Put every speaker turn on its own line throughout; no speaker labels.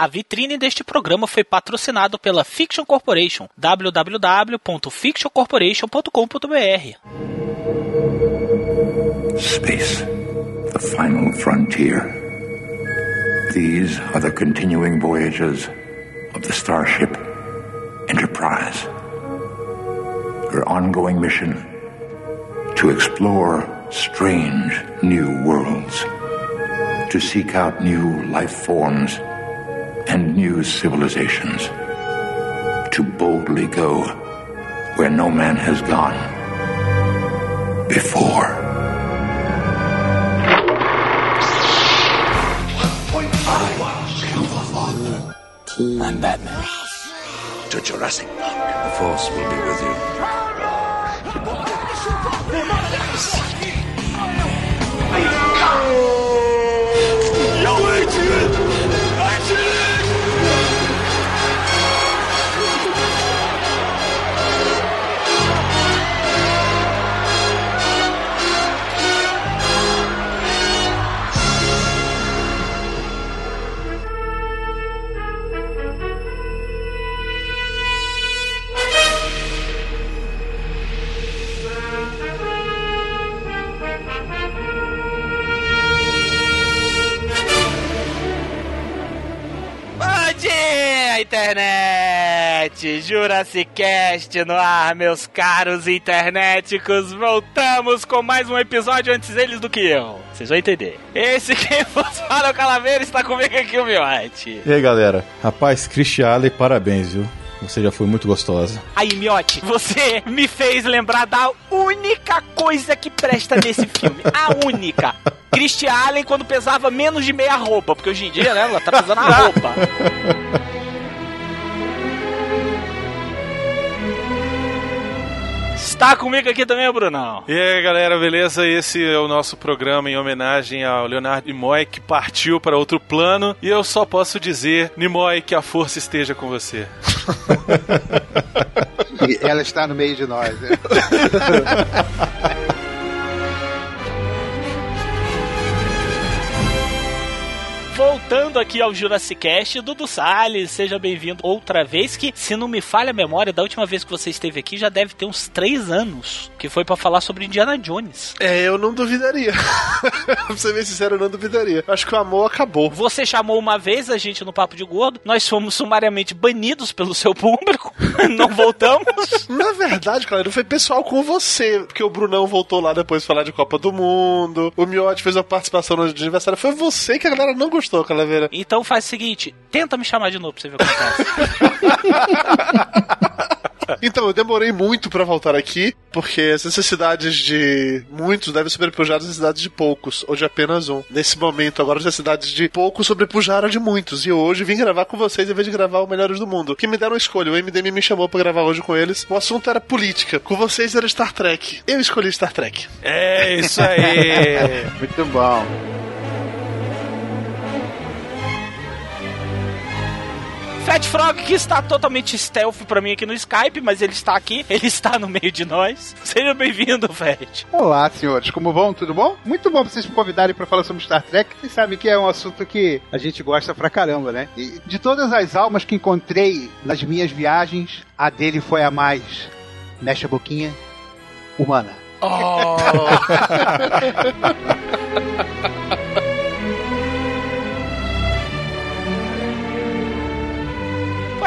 A vitrine deste programa foi patrocinado pela Fiction Corporation, www.fictioncorporation.com.br.
Space, the final frontier. These are the continuing voyages of the starship Enterprise. Her ongoing mission to explore strange new worlds, to seek out new life forms and new civilizations, to boldly go where no man has gone before.
I'm Batman.
To Jurassic Park.
The Force will be with you.
Internet! Jurassic Cast no ar, meus caros internéticos! Voltamos com mais um episódio antes eles do que eu. Vocês vão entender. Esse quem vos fala é o Calaveira está comigo aqui o Miote.
E aí, galera? Rapaz, Cristiale, parabéns, viu? Você já foi muito gostosa.
Aí, Miote, você me fez lembrar da única coisa que presta nesse filme. A única. Christy Allen quando pesava menos de meia roupa, porque hoje em dia, né, ela tá pesando a roupa. Está comigo aqui também Brunão.
E aí, galera, beleza? Esse é o nosso programa em homenagem ao Leonardo Nimoy, que partiu para outro plano. E eu só posso dizer, Nimoy, que a força esteja com você.
E ela está no meio de nós. né?
Voltando aqui ao Jurassic Cast, Dudu Salles, seja bem-vindo outra vez, que, se não me falha a memória, da última vez que você esteve aqui já deve ter uns três anos, que foi pra falar sobre Indiana Jones.
É, eu não duvidaria. pra ser bem sincero, eu não duvidaria. Acho que o amor acabou.
Você chamou uma vez a gente no Papo de Gordo, nós fomos sumariamente banidos pelo seu público, não voltamos.
Na verdade, galera, foi pessoal com você. Porque o Brunão voltou lá depois de falar de Copa do Mundo. O Miotti fez uma participação no aniversário. Foi você que a galera não gostou, Calaveira.
Então faz o seguinte, tenta me chamar de novo pra você ver o que acontece.
Então, eu demorei muito pra voltar aqui, porque as necessidades de muitos devem sobrepujar as necessidades de poucos, ou de apenas um. Nesse momento, agora as necessidades de poucos sobrepujaram a de muitos, e hoje vim gravar com vocês em vez de gravar o Melhores do Mundo. Que me deram a escolha, o MDM me chamou pra gravar hoje com eles. O assunto era política, com vocês era Star Trek. Eu escolhi Star Trek.
É isso aí!
Muito bom.
Fat Frog, que está totalmente stealth pra mim aqui no Skype, mas ele está aqui, ele está no meio de nós. Seja bem-vindo, Fat.
Olá, senhores, como vão? Tudo bom? Muito bom vocês me convidarem pra falar sobre Star Trek. Vocês sabem que é um assunto que a gente gosta pra caramba, né? E de todas as almas que encontrei nas minhas viagens, a dele foi a mais, mexe a boquinha, humana.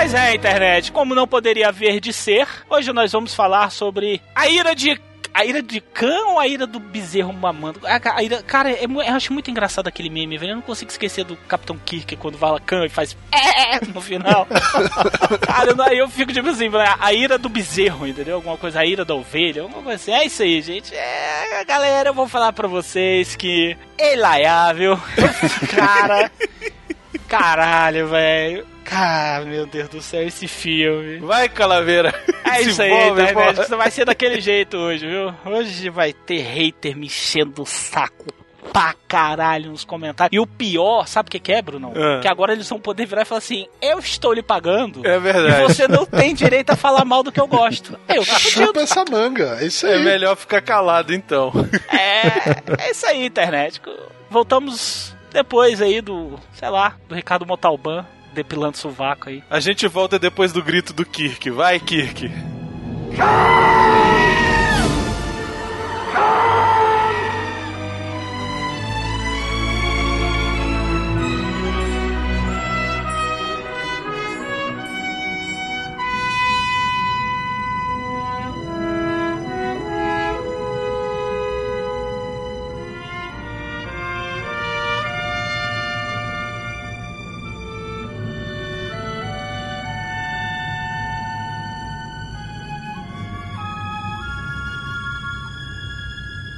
Pois é, internet, como não poderia haver de ser, hoje nós vamos falar sobre a ira de. A ira de Khan ou a ira do bezerro mamando? A, a ira, cara, é mu- eu acho muito engraçado aquele meme, velho. Eu não consigo esquecer do Capitão Kirk quando fala Khan e faz é no final. cara, eu eu fico tipo assim, a ira do bezerro, entendeu? Alguma coisa, a ira da ovelha, alguma coisa assim. É isso aí, gente. É, galera, eu vou falar pra vocês que. Elaiá, viu? Cara. Caralho, velho. Cara, meu Deus do céu, esse filme.
Vai, Calaveira!
É isso aí,
envolve,
internet. Isso vai ser daquele jeito hoje, viu? Hoje vai ter hater me enchendo o saco pra caralho nos comentários. E o pior, sabe o que que é, Bruno?
Ah.
Que agora eles vão poder virar e falar assim: eu estou lhe pagando.
É verdade.
E você não tem direito a falar mal do que eu gosto. Eu fudido.
Chupa essa manga, é isso aí.
É melhor ficar calado, então.
É, é isso aí, internet. Voltamos depois aí do, sei lá, do Ricardo Montalban. Depilando sovaco aí.
A gente volta depois do grito do Kirk. Vai, Kirk.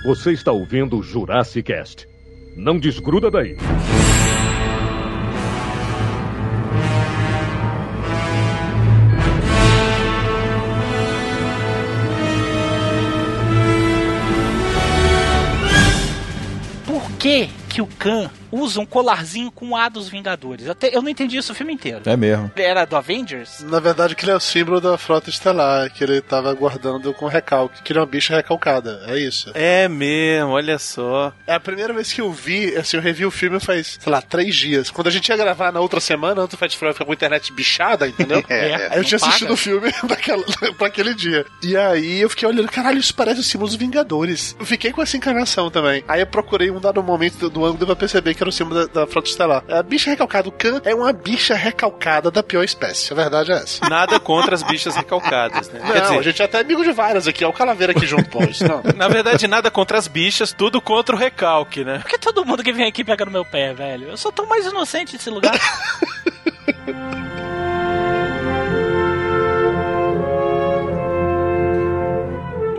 Você está ouvindo o Jurassic Cast. Não desgruda daí.
Por que que o Khan usa um colarzinho com A dos Vingadores? Até, eu não entendi isso o filme inteiro.
É mesmo.
Ele era do Avengers?
Na verdade, que ele é o símbolo da frota estelar, que ele tava guardando com recalque, que ele é uma bicha recalcada. É isso.
É mesmo, olha só.
É a primeira vez que eu vi, assim, eu revi o filme faz, sei lá, três dias. Quando a gente ia gravar na outra semana, antes do Fat Frog ficar com a internet bichada, entendeu?
É,
Aí eu tinha assistido o filme daquela, pra aquele dia. E aí eu fiquei olhando, caralho, isso parece o símbolo dos Vingadores. Eu fiquei com essa encarnação também. Aí eu procurei um dado momento do, do ângulo pra perceber que símbolo da, da frota estelar. A bicha recalcada, o Khan é uma bicha recalcada da pior espécie. A verdade é essa.
Nada contra as bichas recalcadas, né?
Não,
Quer dizer,
a gente é até amigo de várias aqui. Olha o Calaveira aqui junto, pô. Isso não.
na verdade, nada contra as bichas, tudo contra o recalque, né?
Por que todo mundo que vem aqui pega no meu pé, velho? Eu sou tão mais inocente nesse lugar.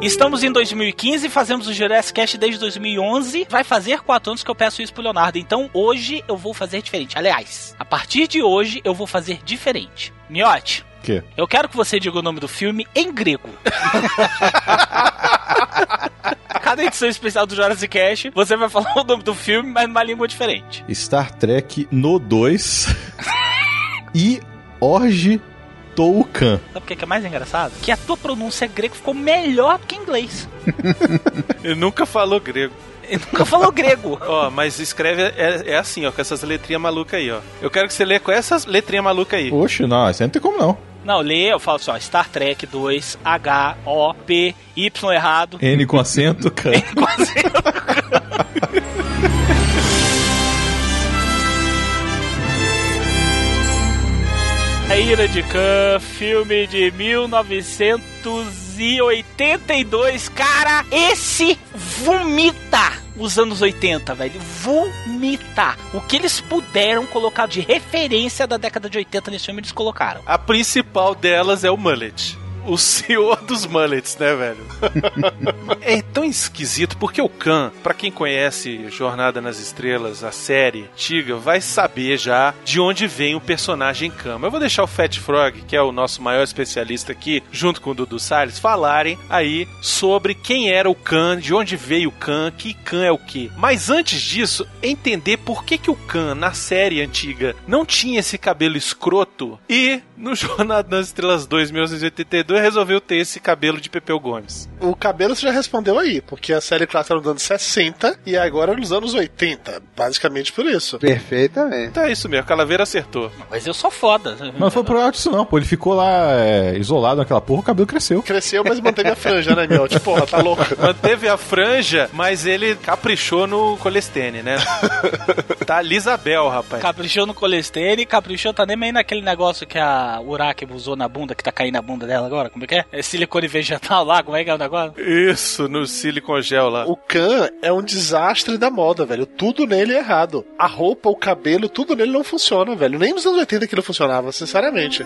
Estamos em 2015, fazemos o Jurassic Cast desde 2011. Vai fazer quatro anos que eu peço isso pro Leonardo. Então hoje eu vou fazer diferente. Aliás, a partir de hoje eu vou fazer diferente. Miote,
O quê?
eu quero que você diga o nome do filme em grego. Cada edição especial do Jurassic Cast, você vai falar o nome do filme, mas numa língua diferente.
Star Trek no 2 e Orge Toucan.
Sabe o que é que é mais engraçado? Que a tua pronúncia grego ficou melhor que inglês.
Ele nunca falou grego.
Ele nunca falou grego.
Ó, mas escreve é, é assim, ó, com essas letrinhas malucas aí, ó. Eu quero que você lê com essas letrinhas malucas aí.
Oxe, não, isso não tem como não.
Não, lê, eu falo assim, ó, Star Trek 2, H, O, P, Y errado.
N com acento, Can.
Quase. A Ira de Khan, filme de 1982. Cara, esse vomita os anos 80, velho. Vomita. O que eles puderam colocar de referência da década de 80 nesse filme, eles colocaram.
A principal delas é o mullet. O senhor dos mullets, né, velho? é tão esquisito porque o Khan, pra quem conhece Jornada nas Estrelas, a série antiga, vai saber já de onde vem o personagem Khan. Mas eu vou deixar o Fat Frog, que é o nosso maior especialista aqui, junto com o Dudu Salles, falarem aí sobre quem era o Khan, de onde veio o Khan, que Khan é o quê. Mas antes disso, entender por que, que o Khan, na série antiga, não tinha esse cabelo escroto e no Jornada nas Estrelas 2, 1982, resolveu ter esse cabelo de Pepeu Gomes.
O cabelo você já respondeu aí, porque a série clássica era nos anos 60 e agora nos anos 80. Basicamente por isso.
Perfeitamente.
Então é isso mesmo, Calaveira acertou.
Mas eu sou foda.
Não foi por alto isso não, pô. Ele ficou lá é, isolado naquela porra, o cabelo cresceu.
Cresceu, mas manteve a franja, né, meu? Tipo, porra, tá louco.
Manteve a franja, mas ele caprichou no colestene, né? tá Lisabel, rapaz.
Caprichou no colestene, caprichou tá nem meio naquele negócio que a Uraki usou na bunda, que tá caindo na bunda dela agora. Como é que é? É silicone vegetal lá, como é que é o negócio?
Isso, no silicon gel lá.
O Khan é um desastre da moda, velho. Tudo nele é errado. A roupa, o cabelo, tudo nele não funciona, velho. Nem nos anos 80 aquilo funcionava, sinceramente.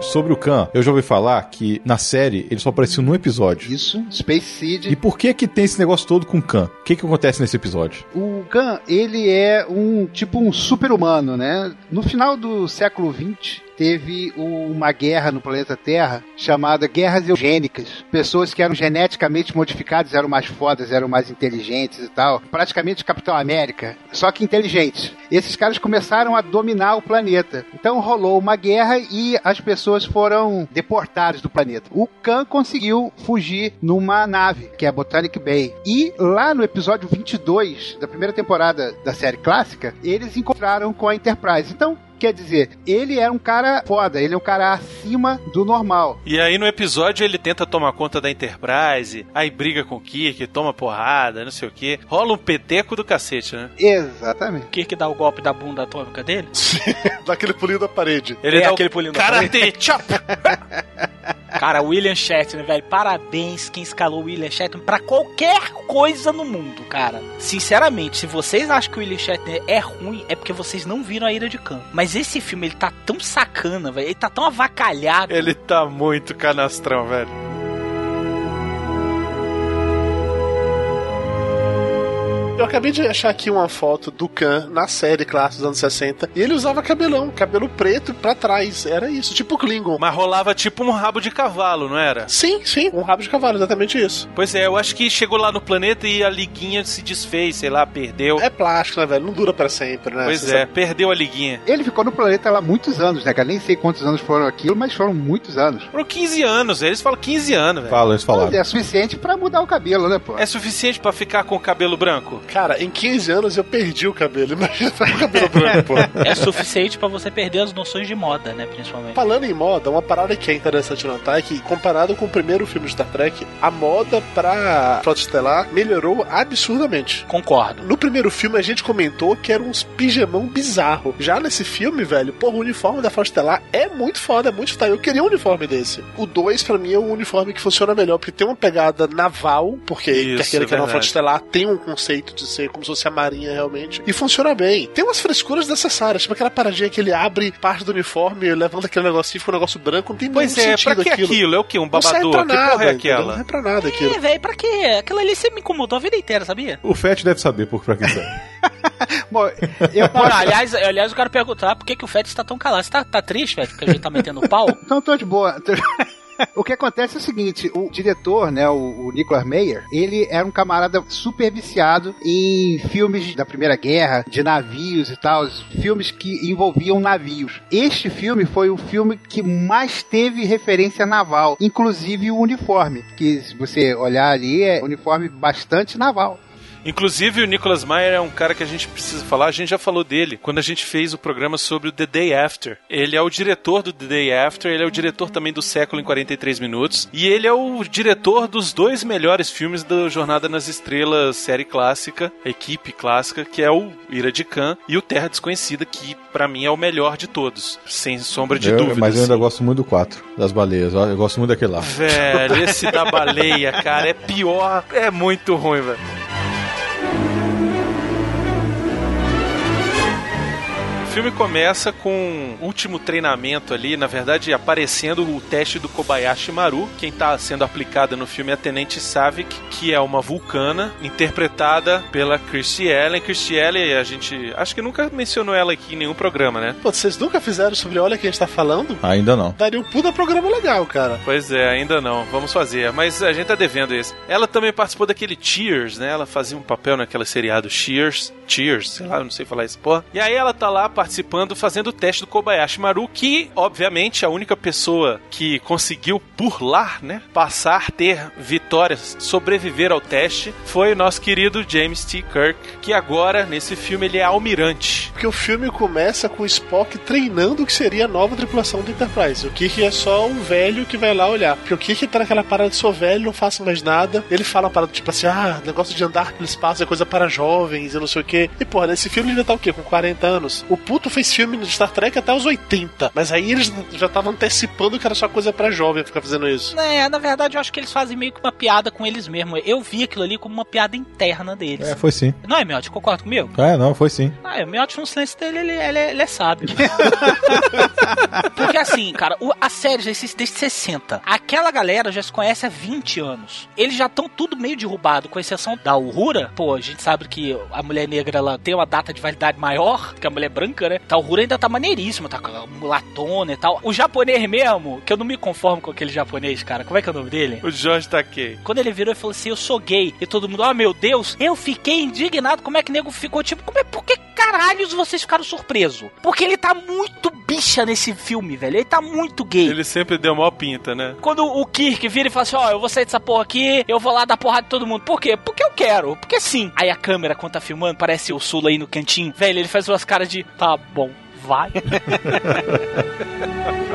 Sobre o Khan, eu já ouvi falar que na série ele só apareceu num episódio.
Isso, Space Seed.
E por que que tem esse negócio todo com o Khan? O que que acontece nesse episódio?
O Khan, ele é um tipo um super-humano, né? No final do século XX, teve uma guerra no planeta Terra chamada Guerras Eugênicas. Pessoas que eram geneticamente modificadas eram mais fodas, eram mais inteligentes e tal. Praticamente Capitão América, só que inteligentes. Esses caras começaram a dominar o planeta. Então rolou uma guerra e as pessoas foram deportadas do planeta. O Khan conseguiu fugir numa nave, que é a Botanic Bay. E lá no episódio 22 da primeira temporada da série clássica, eles encontraram com a Enterprise. Então, Quer dizer, ele é um cara foda, ele é um cara acima do normal.
E aí no episódio ele tenta tomar conta da Enterprise, aí briga com o Kirk, toma porrada, não sei o que. Rola um peteco do cacete, né?
Exatamente.
O Kirk dá o golpe da bunda atômica dele?
Dá aquele pulinho da parede.
Ele
É
dá
aquele
o
pulinho da
karate chop.
Cara, William Shatner, velho, parabéns quem escalou William Shatner pra qualquer coisa no mundo, cara. Sinceramente, se vocês acham que o William Shatner é ruim, é porque vocês não viram a Ira de Khan. Mas esse filme, ele tá tão sacana, velho, ele tá tão avacalhado.
Ele tá muito canastrão, velho.
Acabei de achar aqui uma foto do Khan na série clássica dos anos 60 e ele usava cabelão, cabelo preto pra trás. Era isso, tipo o Klingon.
Mas rolava tipo um rabo de cavalo, não era?
Sim, sim, um rabo de cavalo, exatamente isso.
Pois é, eu acho que chegou lá no planeta e a liguinha se desfez, sei lá, perdeu.
É plástico, né, velho? Não dura pra sempre, né?
Pois
Você
é, perdeu a liguinha.
Ele ficou no planeta lá muitos anos, né, cara? Nem sei quantos anos foram aquilo, mas foram muitos anos.
Foram 15 anos, eles falam 15 anos, velho.
Fala, eles
Mas
falaram.
é suficiente pra mudar o cabelo, né, pô?
É suficiente pra ficar com o cabelo branco?
Cara, em 15 anos eu perdi o cabelo. Imagina com o cabelo branco, pô.
É suficiente pra você perder as noções de moda, né, principalmente.
Falando em moda, uma parada que é interessante notar é que, comparado com o primeiro filme de Star Trek, a moda pra Frota Estelar melhorou absurdamente.
Concordo.
No primeiro filme a gente comentou que era uns pijamão bizarro. Já nesse filme, velho, porra, o uniforme da Frota Estelar é muito foda, é muito style. Eu queria um uniforme desse. O 2, pra mim, é um uniforme que funciona melhor, porque tem uma pegada naval, porque
Isso,
quer queira que a. Frota Estelar tem um conceito de ser como se fosse a marinha realmente. E funciona bem. Tem umas frescuras necessárias, tipo aquela paradinha que ele abre parte do uniforme, levanta aquele negocinho, fica um negócio branco, não tem
Pois
nenhum
é,
sentido
pra que
aquilo.
aquilo? É o quê? Um
Não serve
babador? Que
nada,
porra é
entendeu? Não
aquela?
serve pra nada aquilo.
É, velho, pra quê? Aquilo ali você me incomodou a vida inteira, sabia?
O Fett deve saber por pra que serve.
Bom, eu
Não, aliás, aliás, eu quero perguntar por que, que o Fett está tão calado. Você tá, tá triste, Fett, porque a gente tá metendo pau?
Então tô de boa. O que acontece é o seguinte, o diretor, né, o, o Nicholas Meyer, ele era um camarada super viciado em filmes da Primeira Guerra, de navios e tal, filmes que envolviam navios. Este filme foi o filme que mais teve referência naval, inclusive o uniforme, que se você olhar ali é um uniforme bastante naval.
Inclusive, o Nicholas Meyer é um cara que a gente precisa falar. A gente já falou dele quando a gente fez o programa sobre o The Day After. Ele é o diretor do The Day After, ele é o diretor também do Século em 43 Minutos. E ele é o diretor dos dois melhores filmes da Jornada nas Estrelas, série clássica, equipe clássica, que é o Ira de Khan e o Terra Desconhecida, que pra mim é o melhor de todos. Sem sombra de
Eu-
dúvida.
mas eu ainda
assim.
gosto muito do 4, das baleias. Eu gosto muito daquele lá.
Velho, esse da baleia, cara, é pior. É muito ruim, velho. Filme começa com o último treinamento ali, na verdade, aparecendo o teste do Kobayashi Maru. Quem está sendo aplicada no filme é a Tenente Savik, que é uma vulcana, interpretada pela Christy Ellen. Christy Ellen, a gente acho que nunca mencionou ela aqui em nenhum programa, né?
Pô, vocês nunca fizeram sobre Olha Quem a gente tá falando?
Ainda não.
Daria um puta programa legal, cara.
Pois é, ainda não. Vamos fazer. Mas a gente tá devendo esse. Ela também participou daquele Cheers, né? Ela fazia um papel naquele seriado Cheers. Cheers, sei lá, eu não sei falar isso, porra. E aí ela tá lá participando, fazendo o teste do Kobayashi Maru, que, obviamente, a única pessoa que conseguiu burlar, né? Passar, ter vitórias, sobreviver ao teste, foi o nosso querido James T. Kirk, que agora, nesse filme, ele é almirante.
Porque o filme começa com o Spock treinando o que seria a nova tripulação do Enterprise. O Kirk é só um velho que vai lá olhar. Porque o Kirk tá naquela parada de sou velho, não faço mais nada. Ele fala uma parada tipo assim: ah, negócio de andar pelo espaço é coisa para jovens e não sei o quê. E porra, nesse filme ele já tá o quê? Com 40 anos. O puto fez filme de Star Trek até os 80. Mas aí eles já estavam antecipando que era só coisa para jovem ficar fazendo isso.
É, na verdade, eu acho que eles fazem meio que uma piada com eles mesmos. Eu vi aquilo ali como uma piada interna deles.
É, foi sim.
Não é, Miotti? Concorda comigo?
É, não, foi sim.
Ah, o Miotti no silêncio dele, ele, ele, é- ele é sábio. Porque assim, cara, o- a série já existe desde 60. Aquela galera já se conhece há 20 anos. Eles já estão tudo meio derrubado, com exceção da Uhura. Pô, a gente sabe que a mulher negra negra ela tem uma data de validade maior que a mulher branca, né? Tá, o Hura ainda tá maneiríssimo, tá com a mulatona e tal. O japonês mesmo, que eu não me conformo com aquele japonês, cara. Como é que é o nome dele?
O Jorge Takei.
Quando ele virou e falou assim, eu sou gay. E todo mundo, oh meu Deus, eu fiquei indignado. Como é que o nego ficou tipo, como é, por que caralhos vocês ficaram surpresos? Porque ele tá muito bicha nesse filme, velho. Ele tá muito gay.
Ele sempre deu maior pinta, né?
Quando o Kirk vira e fala assim, ó, eu vou sair dessa porra aqui, eu vou lá dar porrada de todo mundo. Por quê? Porque eu quero. Porque sim. Aí a câmera, quando tá filmando, parece o Sula aí no cantinho. Velho, ele faz umas caras de, tá bom, vai.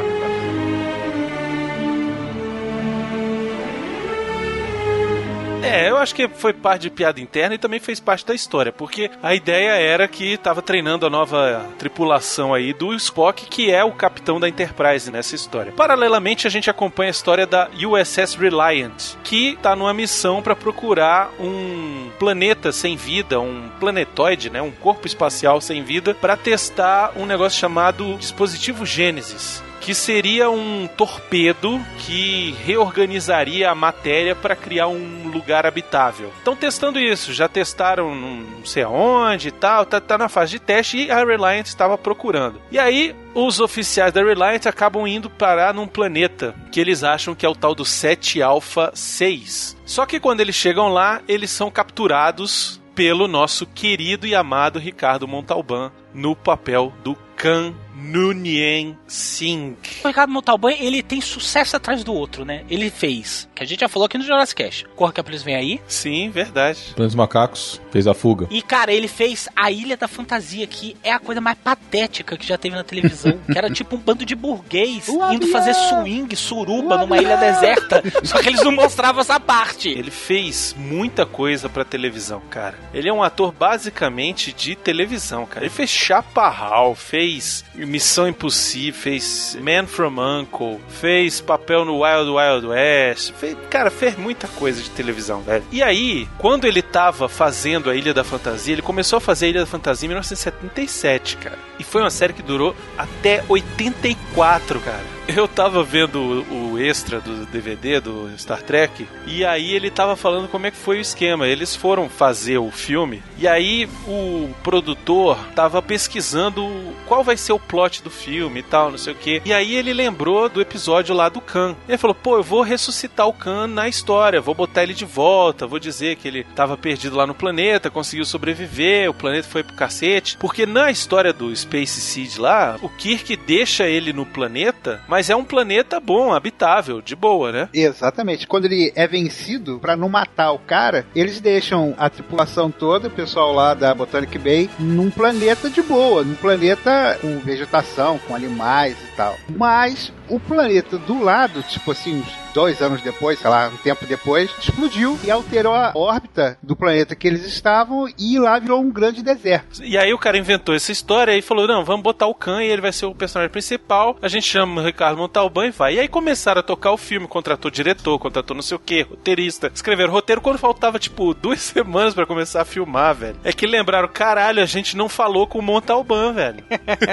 É, eu acho que foi parte de piada interna e também fez parte da história, porque a ideia era que tava treinando a nova tripulação aí do Spock, que é o capitão da Enterprise nessa história. Paralelamente, a gente acompanha a história da USS Reliant, que tá numa missão para procurar um planeta sem vida, um planetoide, né, um corpo espacial sem vida, para testar um negócio chamado dispositivo Gênesis que seria um torpedo que reorganizaria a matéria para criar um lugar habitável. Estão testando isso, já testaram não sei aonde e tal, tá, tá na fase de teste e a Reliant estava procurando. E aí os oficiais da Reliant acabam indo parar num planeta que eles acham que é o tal do 7 Alpha 6. Só que quando eles chegam lá, eles são capturados pelo nosso querido e amado Ricardo Montalban no papel do Khan Nunien Singh.
O Ricardo Montalban, ele tem sucesso atrás do outro, né? Ele fez, que a gente já falou aqui no Jurassic Cast. Corra que a polícia vem aí.
Sim, verdade.
Planos Macacos, fez a fuga.
E, cara, ele fez A Ilha da Fantasia, que é a coisa mais patética que já teve na televisão. que era tipo um bando de burguês
O
indo
avião!
fazer swing, suruba,
O
numa ilha
avião!
deserta. Só que eles não mostravam essa parte.
Ele fez muita coisa pra televisão, cara. Ele é um ator basicamente de televisão, cara. Ele fez Chaparral, fez Missão Impossível, fez Man from Uncle, fez papel no Wild Wild West. Fez, cara, fez muita coisa de televisão, velho. E aí, quando ele tava fazendo a Ilha da Fantasia, ele começou a fazer a Ilha da Fantasia em 1977, cara. E foi uma série que durou até 84, cara. Eu tava vendo o, extra do DVD do Star Trek e aí ele tava falando como é que foi o esquema. Eles foram fazer o filme e aí o produtor tava pesquisando qual vai ser o plot do filme e tal, não sei o que. E aí ele lembrou do episódio lá do Khan. Ele falou: pô, eu vou ressuscitar o Khan na história, vou botar ele de volta, vou dizer que ele tava perdido lá no planeta, conseguiu sobreviver, o planeta foi pro cacete. Porque na história do Space Seed lá, o Kirk deixa ele no planeta, mas é um planeta bom, habitável, de boa, né?
Exatamente. Quando ele é vencido, pra não matar o cara, eles deixam a tripulação toda, o pessoal lá da Botanic Bay, num planeta de boa, num planeta com vegetação, com animais e tal. Mas o planeta do lado, tipo assim, uns dois anos depois, sei lá, um tempo depois, explodiu e alterou a órbita do planeta que eles estavam e lá virou um grande deserto.
E aí o cara inventou essa história e falou: não, vamos botar o Khan e ele vai ser o personagem principal. A gente chama o Ricardo Montalban e vai. E aí começaram a tocar o filme, contratou diretor, contratou não sei o que, roteirista. Escreveram roteiro quando faltava, tipo, duas semanas pra começar a filmar, velho. É que lembraram, caralho, a gente não falou com o Montalban, velho.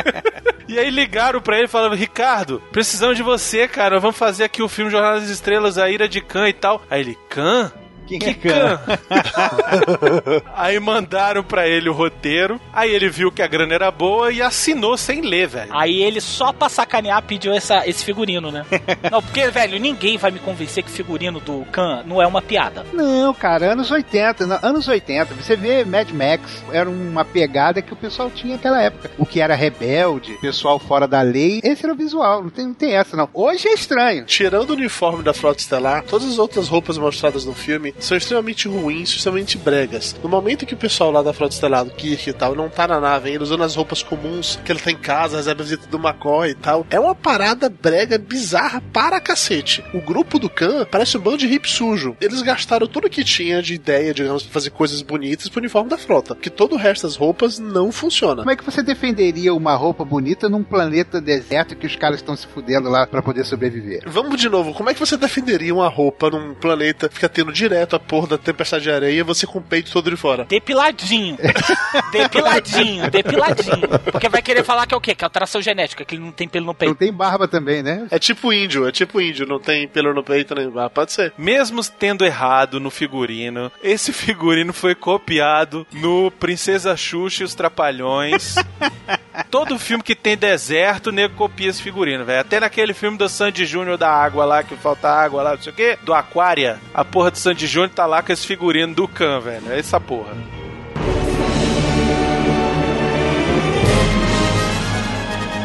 e aí ligaram pra ele e falaram: Ricardo, precisamos de você, cara. Vamos fazer aqui o filme Jornada das Estrelas, a ira de Khan e tal. Aí ele, Khan?
Quem
Que
é Khan?
Khan? aí mandaram pra ele o roteiro. Aí ele viu que a grana era boa e assinou sem ler, velho.
Aí ele só pra sacanear pediu essa, esse figurino, né? não, porque, velho, ninguém vai me convencer que figurino do Khan não é uma piada.
Não, cara, anos 80, não, anos 80, você vê Mad Max, era uma pegada que o pessoal tinha naquela época. O que era rebelde, pessoal fora da lei, esse era o visual, não tem, não tem essa não. Hoje é estranho.
Tirando o uniforme da Frota Estelar, todas as outras roupas mostradas no filme são extremamente ruins, extremamente bregas. No momento que o pessoal lá da Frota Estelar, do Kirk e tal, não tá na nave ainda, usando as roupas comuns, que ele tá em casa, recebe a visita do McCoy e tal, é uma parada brega bizarra para cacete. O grupo do Khan parece um bando de hip sujo. Eles gastaram tudo que tinha de ideia, digamos, pra fazer coisas bonitas pro uniforme da frota. Que todo o resto das roupas não funciona.
Como é que você defenderia uma roupa bonita num planeta deserto que os caras estão se fudendo lá pra poder sobreviver?
Vamos de novo, como é que você defenderia uma roupa num planeta que fica tendo direto direto a porra da tempestade de areia, você com o peito todo de fora.
Depiladinho. depiladinho, depiladinho. Porque vai querer falar que é o quê? Que é alteração genética, que ele não tem pelo no
Não
peito.
tem barba também, né?
É tipo índio, é tipo índio, não tem pelo no peito nem. Ah, pode ser.
Mesmo tendo errado no figurino, esse figurino foi copiado no Princesa Xuxa e os Trapalhões. Todo filme que tem deserto, o nego copia esse figurino, velho. Até naquele filme do Sandy Júnior da água lá, que falta água lá, não sei o quê, do Aquária. A porra do Sandy Júnior tá lá com esse figurino do Khan, velho. É essa porra.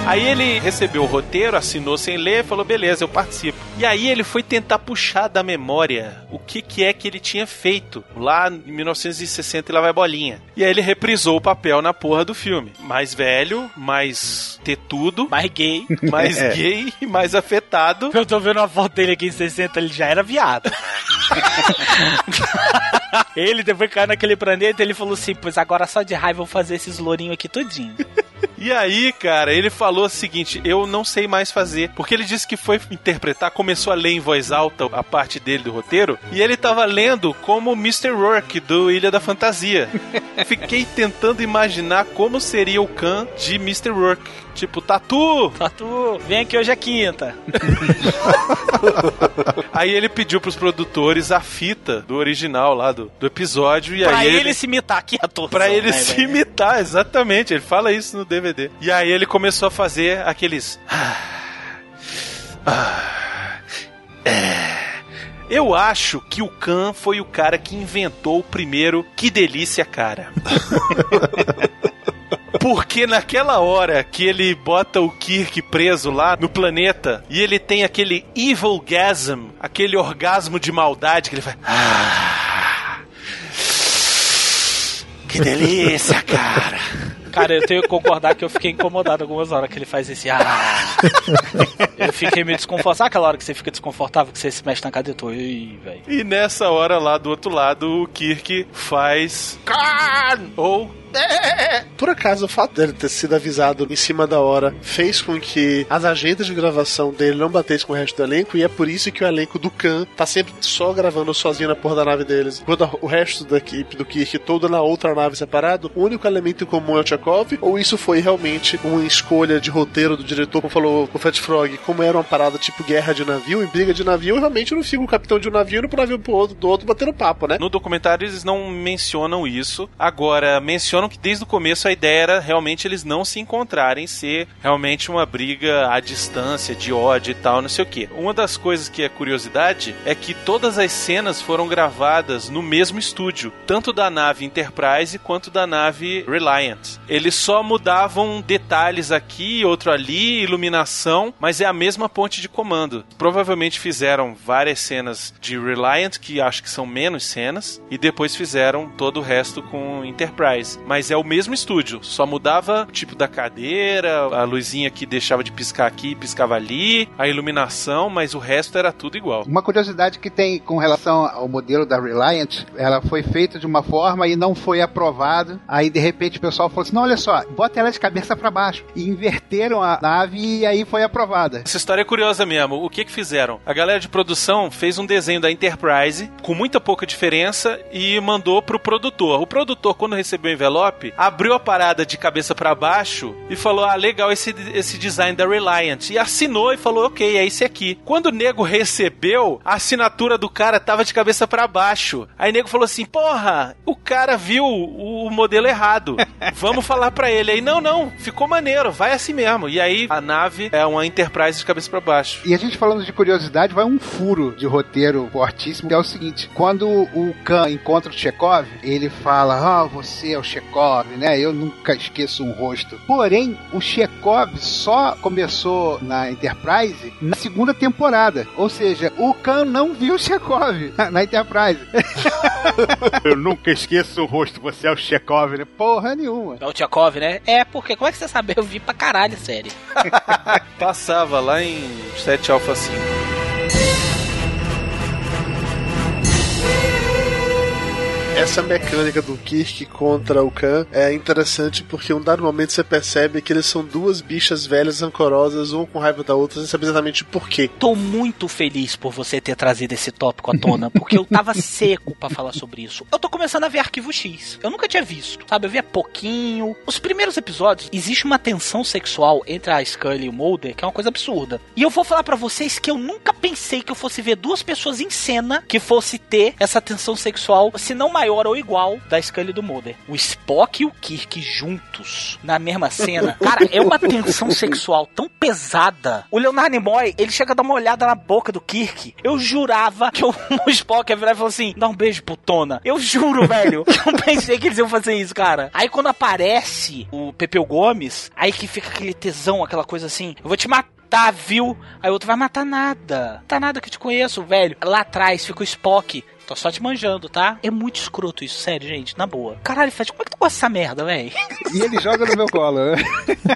Aí ele recebeu o roteiro, assinou sem ler, falou: beleza, eu participo. E aí ele foi tentar puxar da memória o que, que é que ele tinha feito lá em 1960 e lá vai bolinha. E aí ele reprisou o papel na porra do filme. Mais velho, mais tetudo,
Mais gay.
mais gay e mais afetado.
Eu tô vendo uma foto dele aqui em 60, ele já era viado. ele depois caiu naquele planeta ele falou assim: Pois agora só de raiva eu vou fazer esses lourinhos aqui tudinho.
E aí, cara, ele falou o seguinte: eu não sei mais fazer. Porque ele disse que foi interpretar, começou a ler em voz alta a parte dele do roteiro, e ele tava lendo como Mr. Rourke do Ilha da Fantasia. Fiquei tentando imaginar como seria o Khan de Mr. Rourke. Tipo, Tatu!
Tatu, vem aqui hoje é quinta.
Aí ele pediu pros produtores a fita do original lá do, do episódio. E
pra
aí
ele, se imitar aqui a atuação,
Pra ele
né,
se imitar, exatamente. Ele fala isso no DVD. E aí ele começou a fazer aqueles. Ah, é. Eu acho que o Khan foi o cara que inventou o primeiro Que Delícia, cara. Porque naquela hora que ele bota o Kirk preso lá no planeta e ele tem aquele evil gasm, aquele orgasmo de maldade que ele faz. "Ah, que delícia, cara.
Cara, eu tenho que concordar que eu fiquei incomodado algumas horas que ele faz esse. Ah! eu fiquei meio desconfortável. Sabe aquela hora que você fica desconfortável, que você se mexe na cadeira? Tô, Ih, velho.
E nessa hora lá do outro lado, o Kirk faz. Khan! Ou.
Por acaso, o fato dele ter sido avisado em cima da hora fez com que as agendas de gravação dele não batessem com o resto do elenco, e é por isso que o elenco do Khan tá sempre só gravando sozinho na porra da nave deles. Enquanto o resto da equipe do Kirk toda na outra nave separado, o único elemento em comum é o Chekhov, ou isso foi realmente uma escolha de roteiro do diretor, como falou o Fat Frog, como era uma parada tipo guerra de navio, em briga de navio, realmente não fica o capitão de um navio indo pro navio pro outro, do outro batendo papo, né?
No documentário eles não mencionam isso. Agora, mencionam que desde o começo a ideia era realmente eles não se encontrarem, ser realmente uma briga à distância, de ódio e tal, não sei o que. Uma das coisas que é curiosidade é que todas as cenas foram gravadas no mesmo estúdio, tanto da nave Enterprise quanto da nave Reliant. Eles só mudavam detalhes aqui, outro ali, iluminação, mas é a mesma ponte de comando. Provavelmente fizeram várias cenas de Reliant, que acho que são menos cenas, e depois fizeram todo o resto com Enterprise. Mas é o mesmo estúdio, só mudava o tipo da cadeira, a luzinha que deixava de piscar aqui piscava ali, a iluminação, mas o resto era tudo igual.
Uma curiosidade que tem com relação ao modelo da Reliant, ela foi feita de uma forma e não foi aprovado. Aí de repente o pessoal falou assim: não, olha só, bota ela de cabeça para baixo. E inverteram a nave e aí foi aprovada.
Essa história é curiosa mesmo. O que que fizeram? A galera de produção fez um desenho da Enterprise com muita pouca diferença e mandou pro produtor. O produtor, quando recebeu o envelope, abriu a parada de cabeça para baixo e falou: Ah, legal esse, esse design da Reliant. E assinou e falou: Ok, é esse aqui. Quando o nego recebeu, a assinatura do cara tava de cabeça para baixo. Aí o nego falou assim: Porra, o cara viu o, o modelo errado. Vamos falar pra ele. Aí, não, não, ficou maneiro, vai assim mesmo. E aí a nave é uma Enterprise de cabeça para baixo.
E a gente falando de curiosidade, vai um furo de roteiro fortíssimo, que é o seguinte: quando o Khan encontra o Chekhov, ele fala: Ah, você é o Chekhov, né? Eu nunca esqueço um rosto. Porém, o Chekhov só começou na Enterprise na segunda temporada. Ou seja, o Khan não viu o Chekhov na Enterprise. Eu nunca esqueço o rosto, você é o Chekhov, né? Porra nenhuma.
É o Tchakov, né? É, porque como é que você sabe? Eu vi pra caralho, série.
Passava lá em 7 Alpha 5.
Essa mecânica do Kirk contra o Khan é interessante porque um dado momento você percebe que eles são duas bichas velhas ancorosas, uma com raiva da outra, sem saber exatamente por quê.
Tô muito feliz por você ter trazido esse tópico à tona, porque eu tava seco pra falar sobre isso. Eu tô começando a ver Arquivo X. Eu nunca tinha visto, sabe? Eu via pouquinho. Os primeiros episódios, existe uma tensão sexual entre a Scully e o Mulder, que é uma coisa absurda. E eu vou falar pra vocês que eu nunca pensei que eu fosse ver duas pessoas em cena que fosse ter essa tensão sexual, se não maior ou igual, da Scully do Mulder. O Spock e o Kirk juntos na mesma cena. Cara, é uma tensão sexual tão pesada. O Leonardo Nimoy, ele chega a dar uma olhada na boca do Kirk. Eu jurava que o, Spock ia virar e falar assim: dá um beijo, putona. Eu juro, velho. Eu não pensei que eles iam fazer isso, cara. Aí quando aparece o Pepeu Gomes, aí que fica aquele tesão, aquela coisa assim: eu vou te matar matar, viu? Aí o outro vai matar nada. Tá nada que eu te conheço, velho. Lá atrás fica o Spock. Tô só te manjando, tá? É muito escroto isso, sério, gente, na boa. Caralho, Fred, como é que tu gosta dessa merda, velho?
E ele joga no meu colo, né?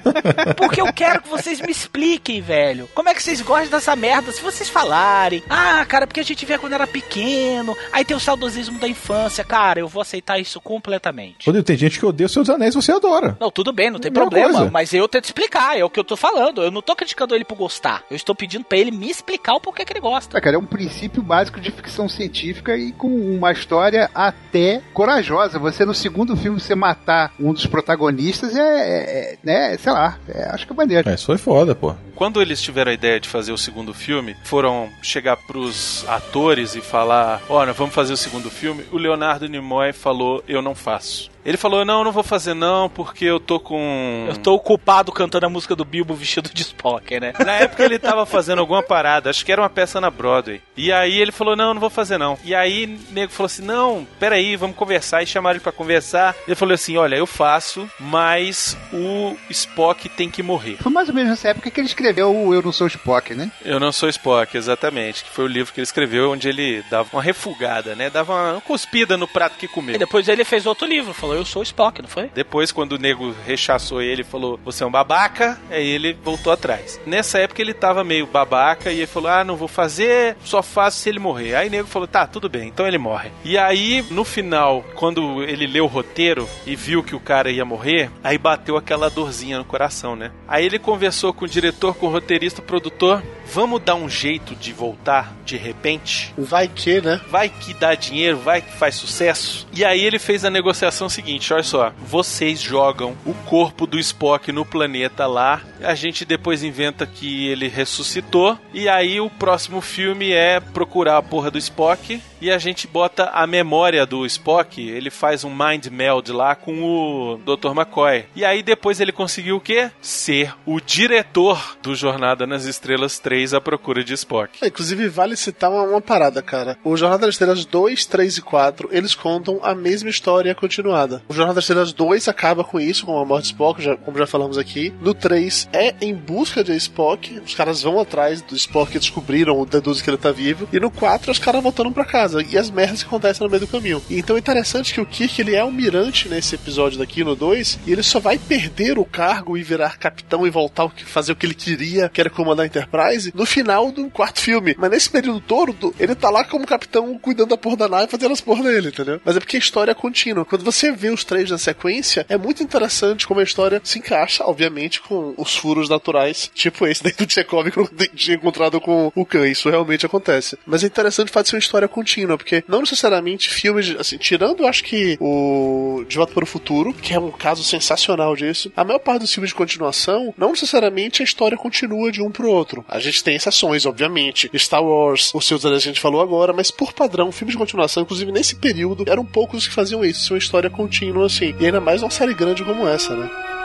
Porque eu quero que vocês me expliquem, velho. Como é que vocês gostam dessa merda? Se vocês falarem, ah, cara, porque a gente vê quando era pequeno, aí tem o saudosismo da infância, cara, eu vou aceitar isso completamente.
Rodrigo, tem gente que odeia os seus anéis, você adora.
Não, tudo bem, não tem problema,
coisa.
mas eu tento explicar, é o que eu tô falando. Eu não tô criticando ele por gostar. Eu estou pedindo pra ele me explicar o porquê que ele gosta.
Tá, cara, é um princípio básico de ficção científica e com uma história até corajosa. Você, no segundo filme, você matar um dos protagonistas é, é- é, né, sei lá, é, acho que é maneiro.
É, isso foi foda, pô.
Quando eles tiveram a ideia de fazer o segundo filme, foram chegar pros atores e falar: Olha, vamos fazer o segundo filme. O Leonardo Nimoy falou: Eu não faço. Ele falou: Não, não vou fazer não, porque eu tô com.
Eu tô ocupado cantando a música do Bilbo vestido de Spock, né?
Na época ele tava fazendo alguma parada, acho que era uma peça na Broadway. E aí ele falou: Não, não vou fazer não. E aí o nego falou assim: Não, peraí, vamos conversar. E chamaram ele pra conversar. Ele falou assim: Olha, eu faço, mas o Spock tem que morrer.
Foi mais ou menos nessa época que ele escreveu o Eu Não Sou Spock, né?
Eu não sou Spock, exatamente. Que foi o livro que ele escreveu, onde ele dava uma refugada, né? Dava uma cuspida no prato que comeu.
E depois ele fez outro livro, falou, eu sou Spock, não foi?
Depois, quando o nego rechaçou ele e falou, você é um babaca, aí ele voltou atrás. Nessa época ele tava meio babaca e ele falou, ah, não vou fazer, só faço se ele morrer. Aí o nego falou, tá, tudo bem, então ele morre. E aí, no final, quando ele leu o roteiro e viu que o cara ia morrer, aí bateu aquela dorzinha no coração, né? Aí ele conversou com o diretor, com o roteirista, o produtor, vamos dar um jeito de voltar de repente?
Vai que, né?
vai que dá dinheiro, vai que faz sucesso. E aí ele fez a negociação seguinte: olha só, vocês jogam o corpo do Spock no planeta lá, a gente depois inventa que ele ressuscitou, e aí o próximo filme é procurar a porra do Spock. E a gente bota a memória do Spock, ele faz um mind meld lá com o Dr. McCoy. E aí depois ele conseguiu o quê? Ser o diretor do Jornada nas Estrelas 3, A Procura de Spock.
É, inclusive, vale citar uma, uma parada, cara. O Jornada das Estrelas 2, 3 e 4, eles contam a mesma história continuada. O Jornada das Estrelas 2 acaba com isso, com a morte de Spock, já- como já falamos aqui. No 3 é em busca de Spock, os caras vão atrás do Spock que descobriram, deduzem que ele tá vivo. E no 4 os caras voltando pra casa. E as merdas que acontecem no meio do caminho. Então é interessante que o Kirk ele é almirante nesse episódio daqui, no 2, e ele só vai perder o cargo e virar capitão e voltar fazer o que ele queria, que era comandar a Enterprise, no final do quarto filme. Mas nesse período todo, ele tá lá como capitão cuidando da porra da nave, fazendo as porra dele, entendeu? Mas é porque a história é contínua. Quando você vê os três na sequência, é muito interessante como a história se encaixa, obviamente, com os furos naturais, tipo esse daí do Tchekov que encontrado com o Khan. Isso realmente acontece. Mas é interessante o fato de ser uma história contínua, porque não necessariamente filmes, assim, tirando, acho que o De Volta para o Futuro, que é um caso sensacional disso, a maior parte dos filmes de continuação, não necessariamente a história continua de um pro outro. A gente tem exceções, obviamente. Star Wars, os seus a gente falou agora, mas por padrão, filmes de continuação, inclusive nesse período, eram poucos os que faziam isso, uma história contínua assim. E ainda mais uma série grande como essa, né?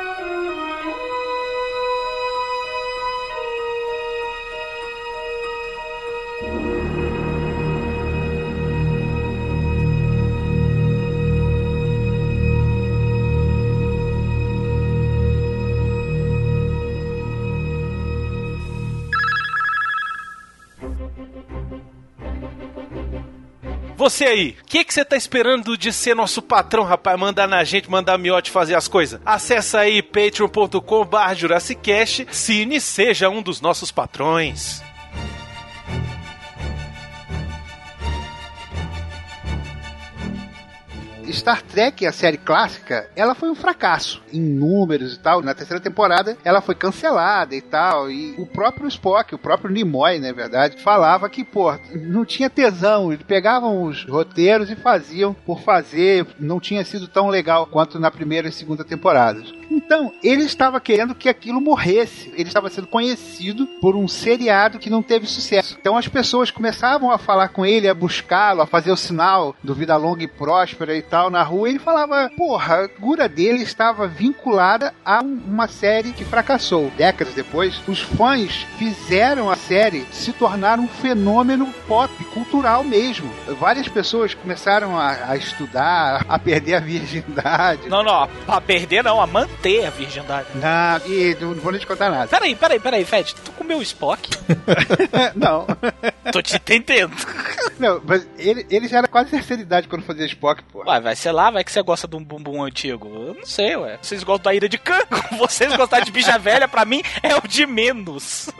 Você aí, o que que você tá esperando de ser nosso patrão, rapaz? Mandar na gente, mandar miote fazer as coisas? Acessa aí patreon.com barra Jurassicast, Cine seja um dos nossos patrões.
Star Trek, a série clássica, ela foi um fracasso em números e tal. Na terceira temporada, ela foi cancelada e tal. E o próprio Spock, o próprio Nimoy, na verdade, falava que, pô, não tinha tesão. Eles pegavam os roteiros e faziam por fazer. Não tinha sido tão legal quanto na primeira e segunda temporadas. Então, ele estava querendo que aquilo morresse. Ele estava sendo conhecido por um seriado que não teve sucesso. Então, as pessoas começavam a falar com ele, a buscá-lo, a fazer o sinal do vida longa e próspera e tal na rua. Ele falava: Porra, a figura dele estava vinculada a um- uma série que fracassou. Décadas depois, os fãs fizeram a série se tornar um fenômeno pop, cultural mesmo. Várias pessoas começaram a, a estudar, a perder a virgindade.
Não, não, pra perder não, a manter a virgindade.
Não, e não vou nem te contar nada.
Peraí, peraí, peraí, Fed, tu comeu Spock?
não,
Tô te entendendo.
não, mas ele, ele já era quase terceira idade quando fazia Spock, pô.
Ué, vai, sei lá, vai que você gosta de um bumbum antigo. Eu não sei, ué. Vocês gostam da ira de Khan? Vocês gostarem de bicha velha, pra mim, é o de menos.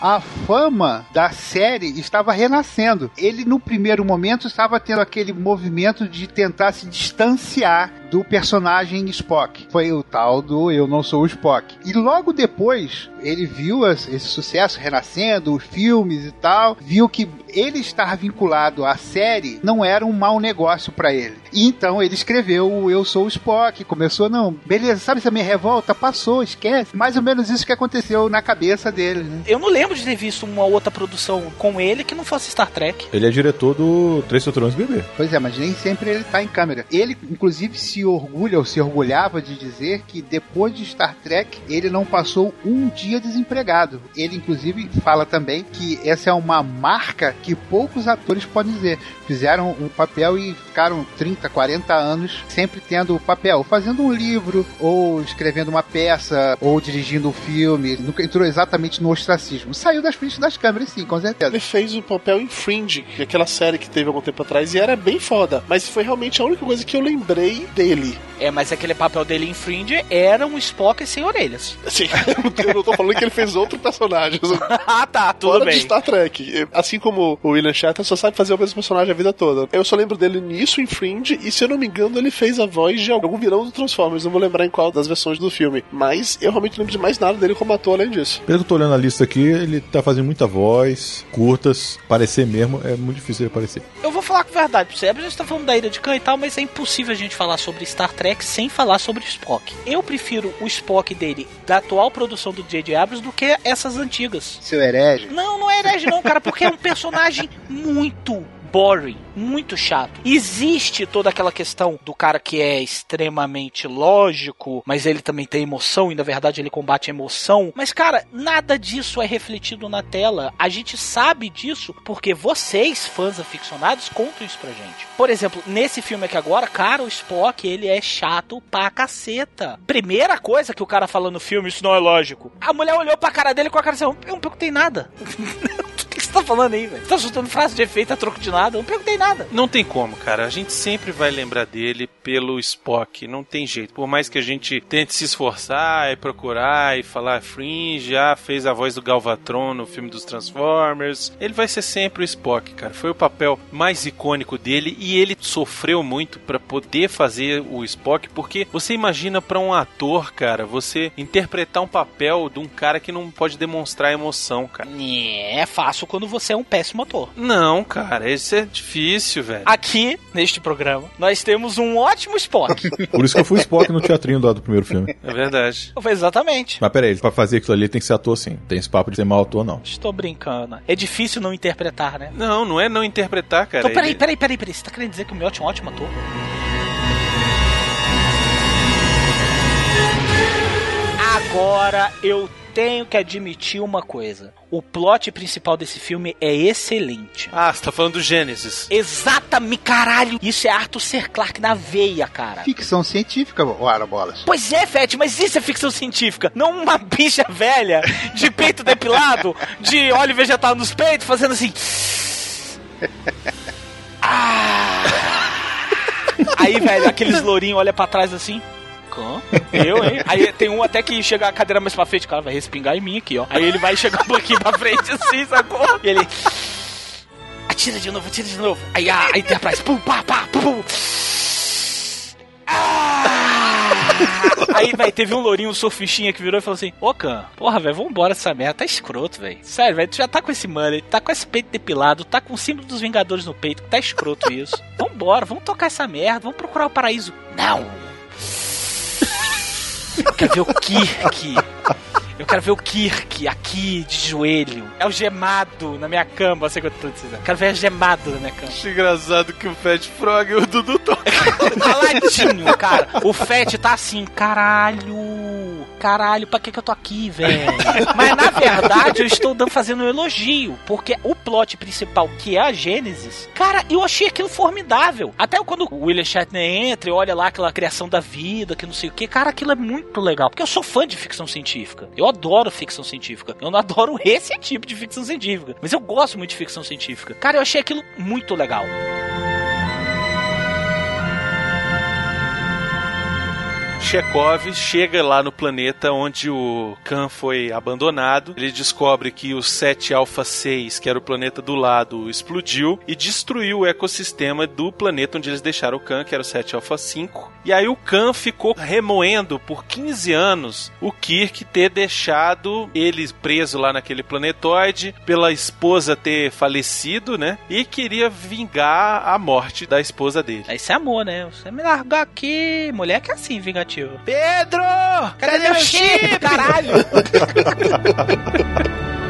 a fama da série estava renascendo. Ele, no primeiro momento, estava tendo aquele movimento de tentar se distanciar do personagem Spock. Foi o tal do Eu Não Sou o Spock. E logo depois, ele viu esse sucesso renascendo, os filmes e tal, viu que ele estar vinculado à série não era um mau negócio para ele. E então ele escreveu o Eu Sou o Spock, começou, não, beleza, sabe essa minha revolta? Passou, esquece. Mais ou menos isso que aconteceu na cabeça dele, né?
Eu não lembro de ter visto uma outra produção com ele que não fosse Star Trek.
Ele é diretor do Três Patrões Bebê.
Pois é, mas nem sempre ele tá em câmera. Ele, inclusive, se orgulha ou se orgulhava de dizer que depois de Star Trek, ele não passou um dia desempregado. Ele, inclusive, fala também que essa é uma marca que poucos atores podem dizer. Fizeram um papel e ficaram 30, 40 anos sempre tendo o papel, fazendo um livro, ou escrevendo uma peça, ou dirigindo um filme. Nunca entrou exatamente no ostracismo. Saiu das frentes das câmeras, sim, com certeza.
Ele fez o papel em Fringe, é aquela série que teve algum tempo atrás, e era bem foda. Mas foi realmente a única coisa que eu lembrei dele.
É, mas aquele papel dele em Fringe era um Spock sem orelhas.
Assim, eu não tô- falando que ele fez outro personagem.
ah, tá, tudo
Fora
bem.
de Star Trek. Assim como o William Shatner só sabe fazer o mesmo personagem a vida toda. Eu só lembro dele nisso em Fringe, e se eu não me engano, ele fez a voz de algum vilão do Transformers. Não vou lembrar em qual das versões do filme. Mas eu realmente não lembro de mais nada dele como ator além disso.
Pelo que eu tô olhando a lista aqui, ele tá fazendo muita voz, curtas, parecer mesmo, é muito difícil ele aparecer.
Eu falar com verdade pra você. A gente tá falando da Ira de Khan e tal, mas é impossível a gente falar sobre Star Trek sem falar sobre Spock. Eu prefiro o Spock dele da atual produção do J.J. Abrams do que essas antigas.
Seu herege.
Não, não é herege não, cara, porque é um personagem muito boring, muito chato. Existe toda aquela questão do cara que é extremamente lógico, mas ele também tem emoção e na verdade ele combate a emoção. Mas cara, nada disso é refletido na tela. A gente sabe disso porque vocês, fãs aficionados, contam isso pra gente. Por exemplo, nesse filme aqui agora, cara, o Spock, ele é chato pra caceta. Primeira coisa que o cara fala no filme, isso não é lógico. A mulher olhou pra cara dele com a cara assim, eu não perguntei nada. Tá falando aí, velho? Tá soltando frase de efeito a troco de nada? Eu não perguntei nada.
Não tem como, cara. A gente sempre vai lembrar dele pelo Spock. Não tem jeito. Por mais que a gente tente se esforçar e procurar e falar Fringe, já fez a voz do Galvatron no filme dos Transformers. Ele vai ser sempre o Spock, cara. Foi o papel mais icônico dele e ele sofreu muito pra poder fazer o Spock, porque você imagina pra um ator, cara, você interpretar um papel de um cara que não pode demonstrar emoção, cara.
É fácil quando você é um péssimo ator.
Não, cara, isso é difícil, velho.
Aqui, neste programa, nós temos um ótimo Spock.
Por isso que eu fui Spock no teatrinho lá do primeiro filme.
É verdade.
Exatamente.
Mas peraí, pra fazer aquilo ali tem que ser ator sim. Tem esse papo de ser mau ator, não.
Estou brincando. É difícil não interpretar, né?
Não, não é não interpretar, cara.
Então, peraí,
Ele-
peraí, peraí, peraí. Você tá querendo dizer que o Miotti é um ótimo ator? Agora eu tenho que admitir uma coisa. O plot principal desse filme é excelente.
Ah, você tá falando do Gênesis.
Exatamente, caralho. Isso é Arthur C. Clarke na veia, cara.
Ficção científica, ora bolas.
Pois é, Fete, mas isso é ficção científica. Não uma bicha velha, de peito depilado, de óleo vegetal nos peitos, fazendo assim. Ah. Aí, velho, aqueles lourinhos olha pra trás assim. Eu, hein? Aí tem um até que chega a cadeira mais pra frente, cara, vai respingar em mim aqui, ó. Aí ele vai chegar um pouquinho pra frente assim, sacou? E ele. Atira de novo, atira de novo. Aí a, a Enterprise, pum, pá, pá, pum, pum. Aí, velho, teve um lourinho, um surfistinha que virou e falou assim: Ô, Can, porra, velho, vambora essa merda, tá escroto, velho. Sério, velho, tu já tá com esse mullet, tá com esse peito depilado, tá com o símbolo dos Vingadores no peito, tá escroto isso. Vambora, vamos tocar essa merda, vamos procurar o paraíso. Não! Eu quero ver o Kirk. Eu quero ver o Kirk aqui de joelho. É o gemado na minha cama, sei que eu tô dizendo. Quero ver o gemado na minha cama.
Acho engraçado que o Fat Frog e o Dudu tocam.
Caladinho, cara. O Fett tá assim, caralho. Caralho, pra que, que eu tô aqui, velho? Mas na verdade eu estou fazendo um elogio. Porque o plot principal, que é a Gênesis, cara, eu achei aquilo formidável. Até quando o William Shatner entra e olha lá aquela criação da vida, que não sei o que, cara, aquilo é muito legal. Porque eu sou fã de ficção científica. Eu adoro ficção científica. Eu não adoro esse tipo de ficção científica. Mas eu gosto muito de ficção científica. Cara, eu achei aquilo muito legal.
Chekhov chega lá no planeta onde o Khan foi abandonado. Ele descobre que o 7 Alpha 6, que era o planeta do lado, explodiu e destruiu o ecossistema do planeta onde eles deixaram o Khan, que era o 7 Alpha 5. E aí o Khan ficou remoendo por 15 anos o Kirk ter deixado ele preso lá naquele planetoide, pela esposa ter falecido, né? E queria vingar a morte da esposa dele.
Isso é amor, né? Você me largar aqui. Mulher que é assim, Pedro! Cadê meu chip, caralho?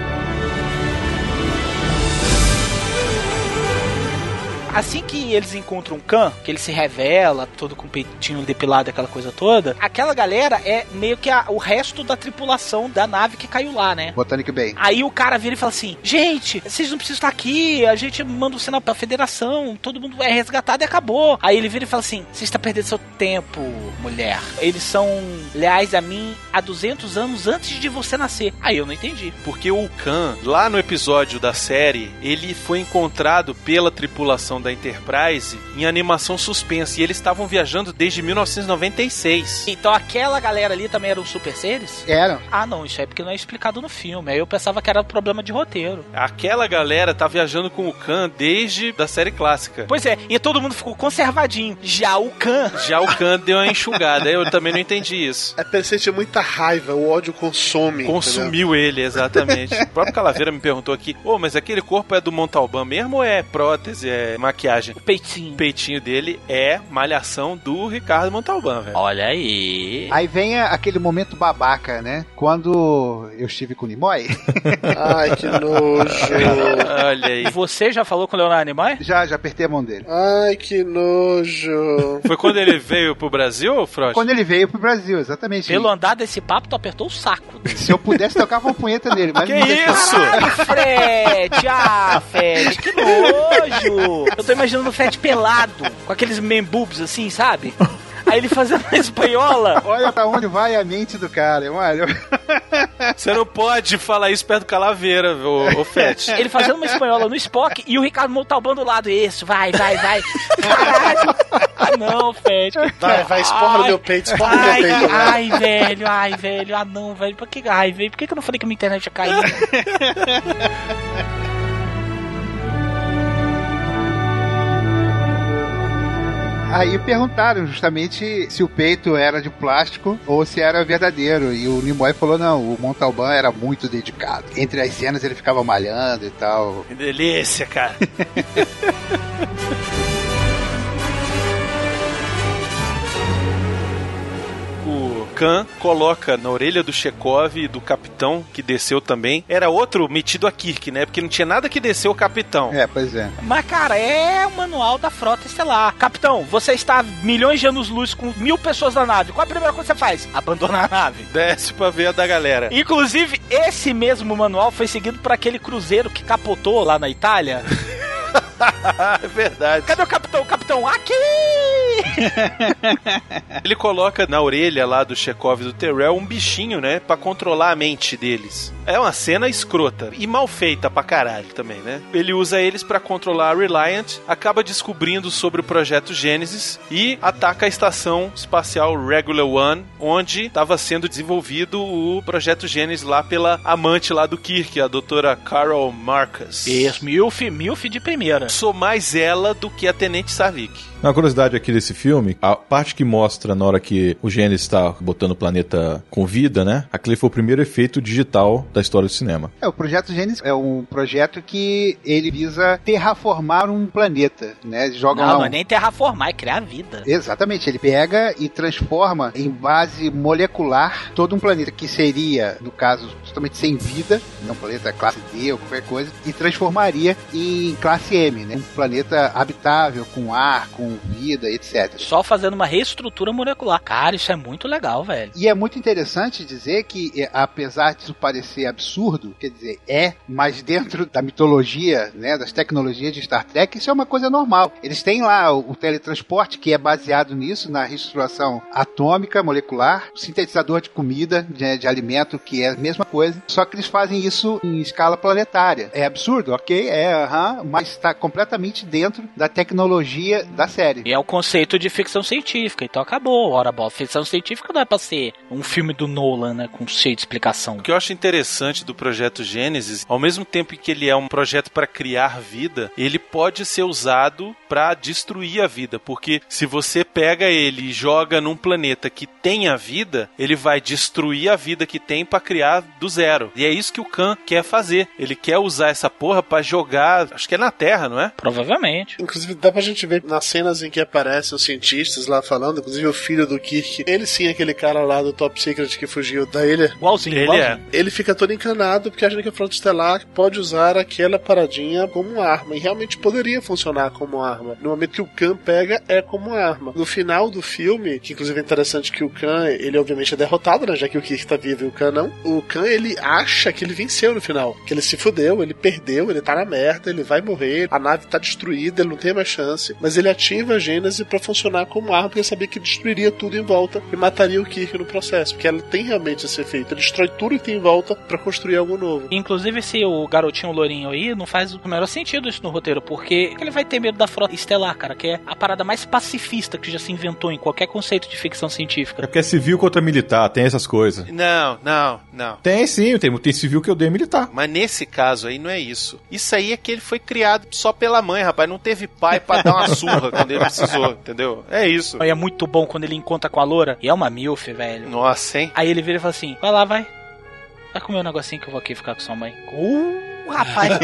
assim que eles encontram o Khan, que ele se revela, todo com o peitinho depilado, aquela coisa toda, aquela galera é meio que a- o resto da tripulação da nave que caiu lá, né?
Botanic Bay.
Aí o cara vira e fala assim: Gente, vocês não precisam estar aqui, a gente manda o sinal pra federação, todo mundo é resgatado e acabou. Aí ele vira e fala assim: Você está perdendo seu tempo, mulher. Eles são leais a mim há 200 anos antes de você nascer. Aí eu não entendi.
Porque o Khan, lá no episódio da série, ele foi encontrado pela tripulação da Enterprise em animação suspensa. E eles estavam viajando desde 1996.
Então aquela galera ali também eram super seres?
Eram.
Ah, não, isso é porque não é explicado no filme. Aí eu pensava que era problema de roteiro.
Aquela galera tá viajando com o Khan desde da série clássica.
Pois é, e todo mundo ficou conservadinho. Já o Khan.
Já o Khan deu uma enxugada. Eu também não entendi isso.
É sentir muita raiva, o ódio consome.
Consumiu ele, exatamente. O próprio Calaveira me perguntou aqui: Ô, mas aquele corpo é do Montalbán mesmo ou é prótese, é maquiagem?
O peitinho.
O peitinho dele é malhação do Ricardo Montalbán, velho.
Olha aí.
Aí vem aquele momento babaca, né? Quando eu estive com o Nimoy,
Ai, que nojo.
Olha aí.
Você já falou com o Leonardo Nimoy?
já, já apertei a mão dele.
Ai, que nojo.
Foi quando ele veio pro Brasil, Frost?
Quando ele veio pro Brasil, exatamente.
Pelo andar desse papo, tu apertou o saco.
Se eu pudesse, tocava uma punheta nele, mas
Que isso?
Caralho, Fred! Ah, Fred, que nojo! Eu tô imaginando o Fred pelado, com aqueles membubs assim, sabe? Aí ele fazendo a espanhola.
Olha pra onde vai a mente do cara, olha.
Você não pode falar isso perto do Calaveira, ô, ô Fete.
Ele fazendo uma espanhola no Spock e o Ricardo Montalbán do lado. Isso, vai, vai, vai. Caralho. Ah, não, Fred.
Vai, vai, esporra no meu peito, esporra no
Ai,
meu peito. né?
ai, velho, ai, velho. Ah, não, velho. Por que, ai, velho, por que, que eu não falei que a minha internet ia cair?
Aí perguntaram justamente se o peito era de plástico ou se era verdadeiro. E o Nimoy falou: não, o Montalbán era muito dedicado. Entre as cenas ele ficava malhando e tal.
Que delícia, cara. Khan coloca na orelha do Chekhov e do capitão, que desceu também. Era outro metido a Kirk, né? Porque não tinha nada que descer o capitão.
É, pois é.
Mas, cara, é o manual da frota estelar. Capitão, você está milhões de anos-luz com mil pessoas na nave. Qual a primeira coisa que você faz? Abandonar a nave.
Desce pra ver a da galera.
Inclusive, esse mesmo manual foi seguido por aquele cruzeiro que capotou lá na Itália.
é verdade.
Cadê o capitão? O capitão, aqui!
Ele coloca na orelha lá do Chekhov e do Terrell um bichinho, né? Pra controlar a mente deles. É uma cena escrota e mal feita pra caralho também, né? Ele usa eles pra controlar a Reliant, acaba descobrindo sobre o projeto Gênesis e ataca a estação espacial Regular One, onde estava sendo desenvolvido o projeto Gênesis lá pela amante lá do Kirk, a doutora Carol Marcus.
Isso, milf, milf de primeira.
Sou mais ela do que a Tenente Savik.
Uma curiosidade aqui desse filme, a parte que mostra na hora que o Gênesis está botando o planeta com vida, né? Aquele foi o primeiro efeito digital da história do cinema.
É, o projeto Gênesis é um projeto que ele visa terraformar um planeta, né? Joga
Não,
lá
não
um...
é nem terraformar, é criar vida.
Exatamente, ele pega e transforma em base molecular todo um planeta que seria, no caso, totalmente sem vida, não um planeta classe D ou qualquer coisa, e transformaria em classe M, né? Um planeta habitável, com ar, com vida, etc.
Só fazendo uma reestrutura molecular. Cara, isso é muito legal, velho.
E é muito interessante dizer que, eh, apesar disso parecer absurdo, quer dizer, é, mas dentro da mitologia, né, das tecnologias de Star Trek, isso é uma coisa normal. Eles têm lá o, teletransporte, que é baseado nisso, na reestruturação atômica, molecular, sintetizador de comida, de, de alimento, que é a mesma coisa, só que eles fazem isso em escala planetária. É absurdo, ok? É, aham, mas está completamente dentro da tecnologia da série.
E é o conceito de ficção científica, então acabou. Ora, bom, ficção científica não é pra ser um filme do Nolan, né, com cheio de explicação.
O que eu acho interessante do projeto Gênesis, ao mesmo tempo que ele é um projeto para criar vida, ele pode ser usado para destruir a vida, porque se você pega ele e joga num planeta que tenha vida, ele vai destruir a vida que tem para criar do zero. E é isso que o Khan quer fazer. Ele quer usar essa porra para jogar, acho que é na Terra, não é?
Provavelmente.
Inclusive, dá pra gente ver nas cenas em que aparecem os cientistas lá falando, inclusive o filho do Kirk. Ele sim, é aquele cara lá do Top Secret que fugiu da ilha.
Igualzinho,
Ele
igualzinho.
é.
Ele fica todo encanado porque acha que a Frota Estelar pode usar aquela paradinha como arma. E realmente poderia funcionar como arma. No momento que o Khan pega, é como arma. No final do filme, que inclusive é interessante que o Khan, ele obviamente é derrotado, né? Já que o Kirk tá vivo e o Khan não. O Khan, ele acha que ele venceu no final. Que ele se fudeu, ele perdeu, ele tá na merda, ele vai morrer, a nave tá destruída, ele não tem mais chance. Mas ele ativa a Gênese pra funcionar como arma, porque ele sabia que destruiria tudo em volta e mataria o Kirk no processo. Porque ela tem realmente esse efeito. Ele destrói tudo que tem em volta pra construir algo novo.
Inclusive, esse o garotinho lourinho aí não faz o menor sentido isso no roteiro, porque ele vai ter medo da frota estelar, cara, que é a parada mais pacifista que já se inventou em qualquer conceito de ficção
É
científica.
porque é civil contra militar, tem essas coisas.
Não, não, não.
Tem sim, tem, tem civil que odeia militar.
Mas nesse caso aí não é isso. Isso aí é que ele foi criado só pela mãe, rapaz. Não teve pai pra dar uma surra quando ele precisou, entendeu? É isso.
Aí é muito bom quando ele encontra com a loura, e é uma milf, velho.
Nossa, hein?
Aí ele vira e fala assim: vai lá, vai. Vai comer um negocinho que eu vou aqui ficar com sua mãe. Uh, rapaz.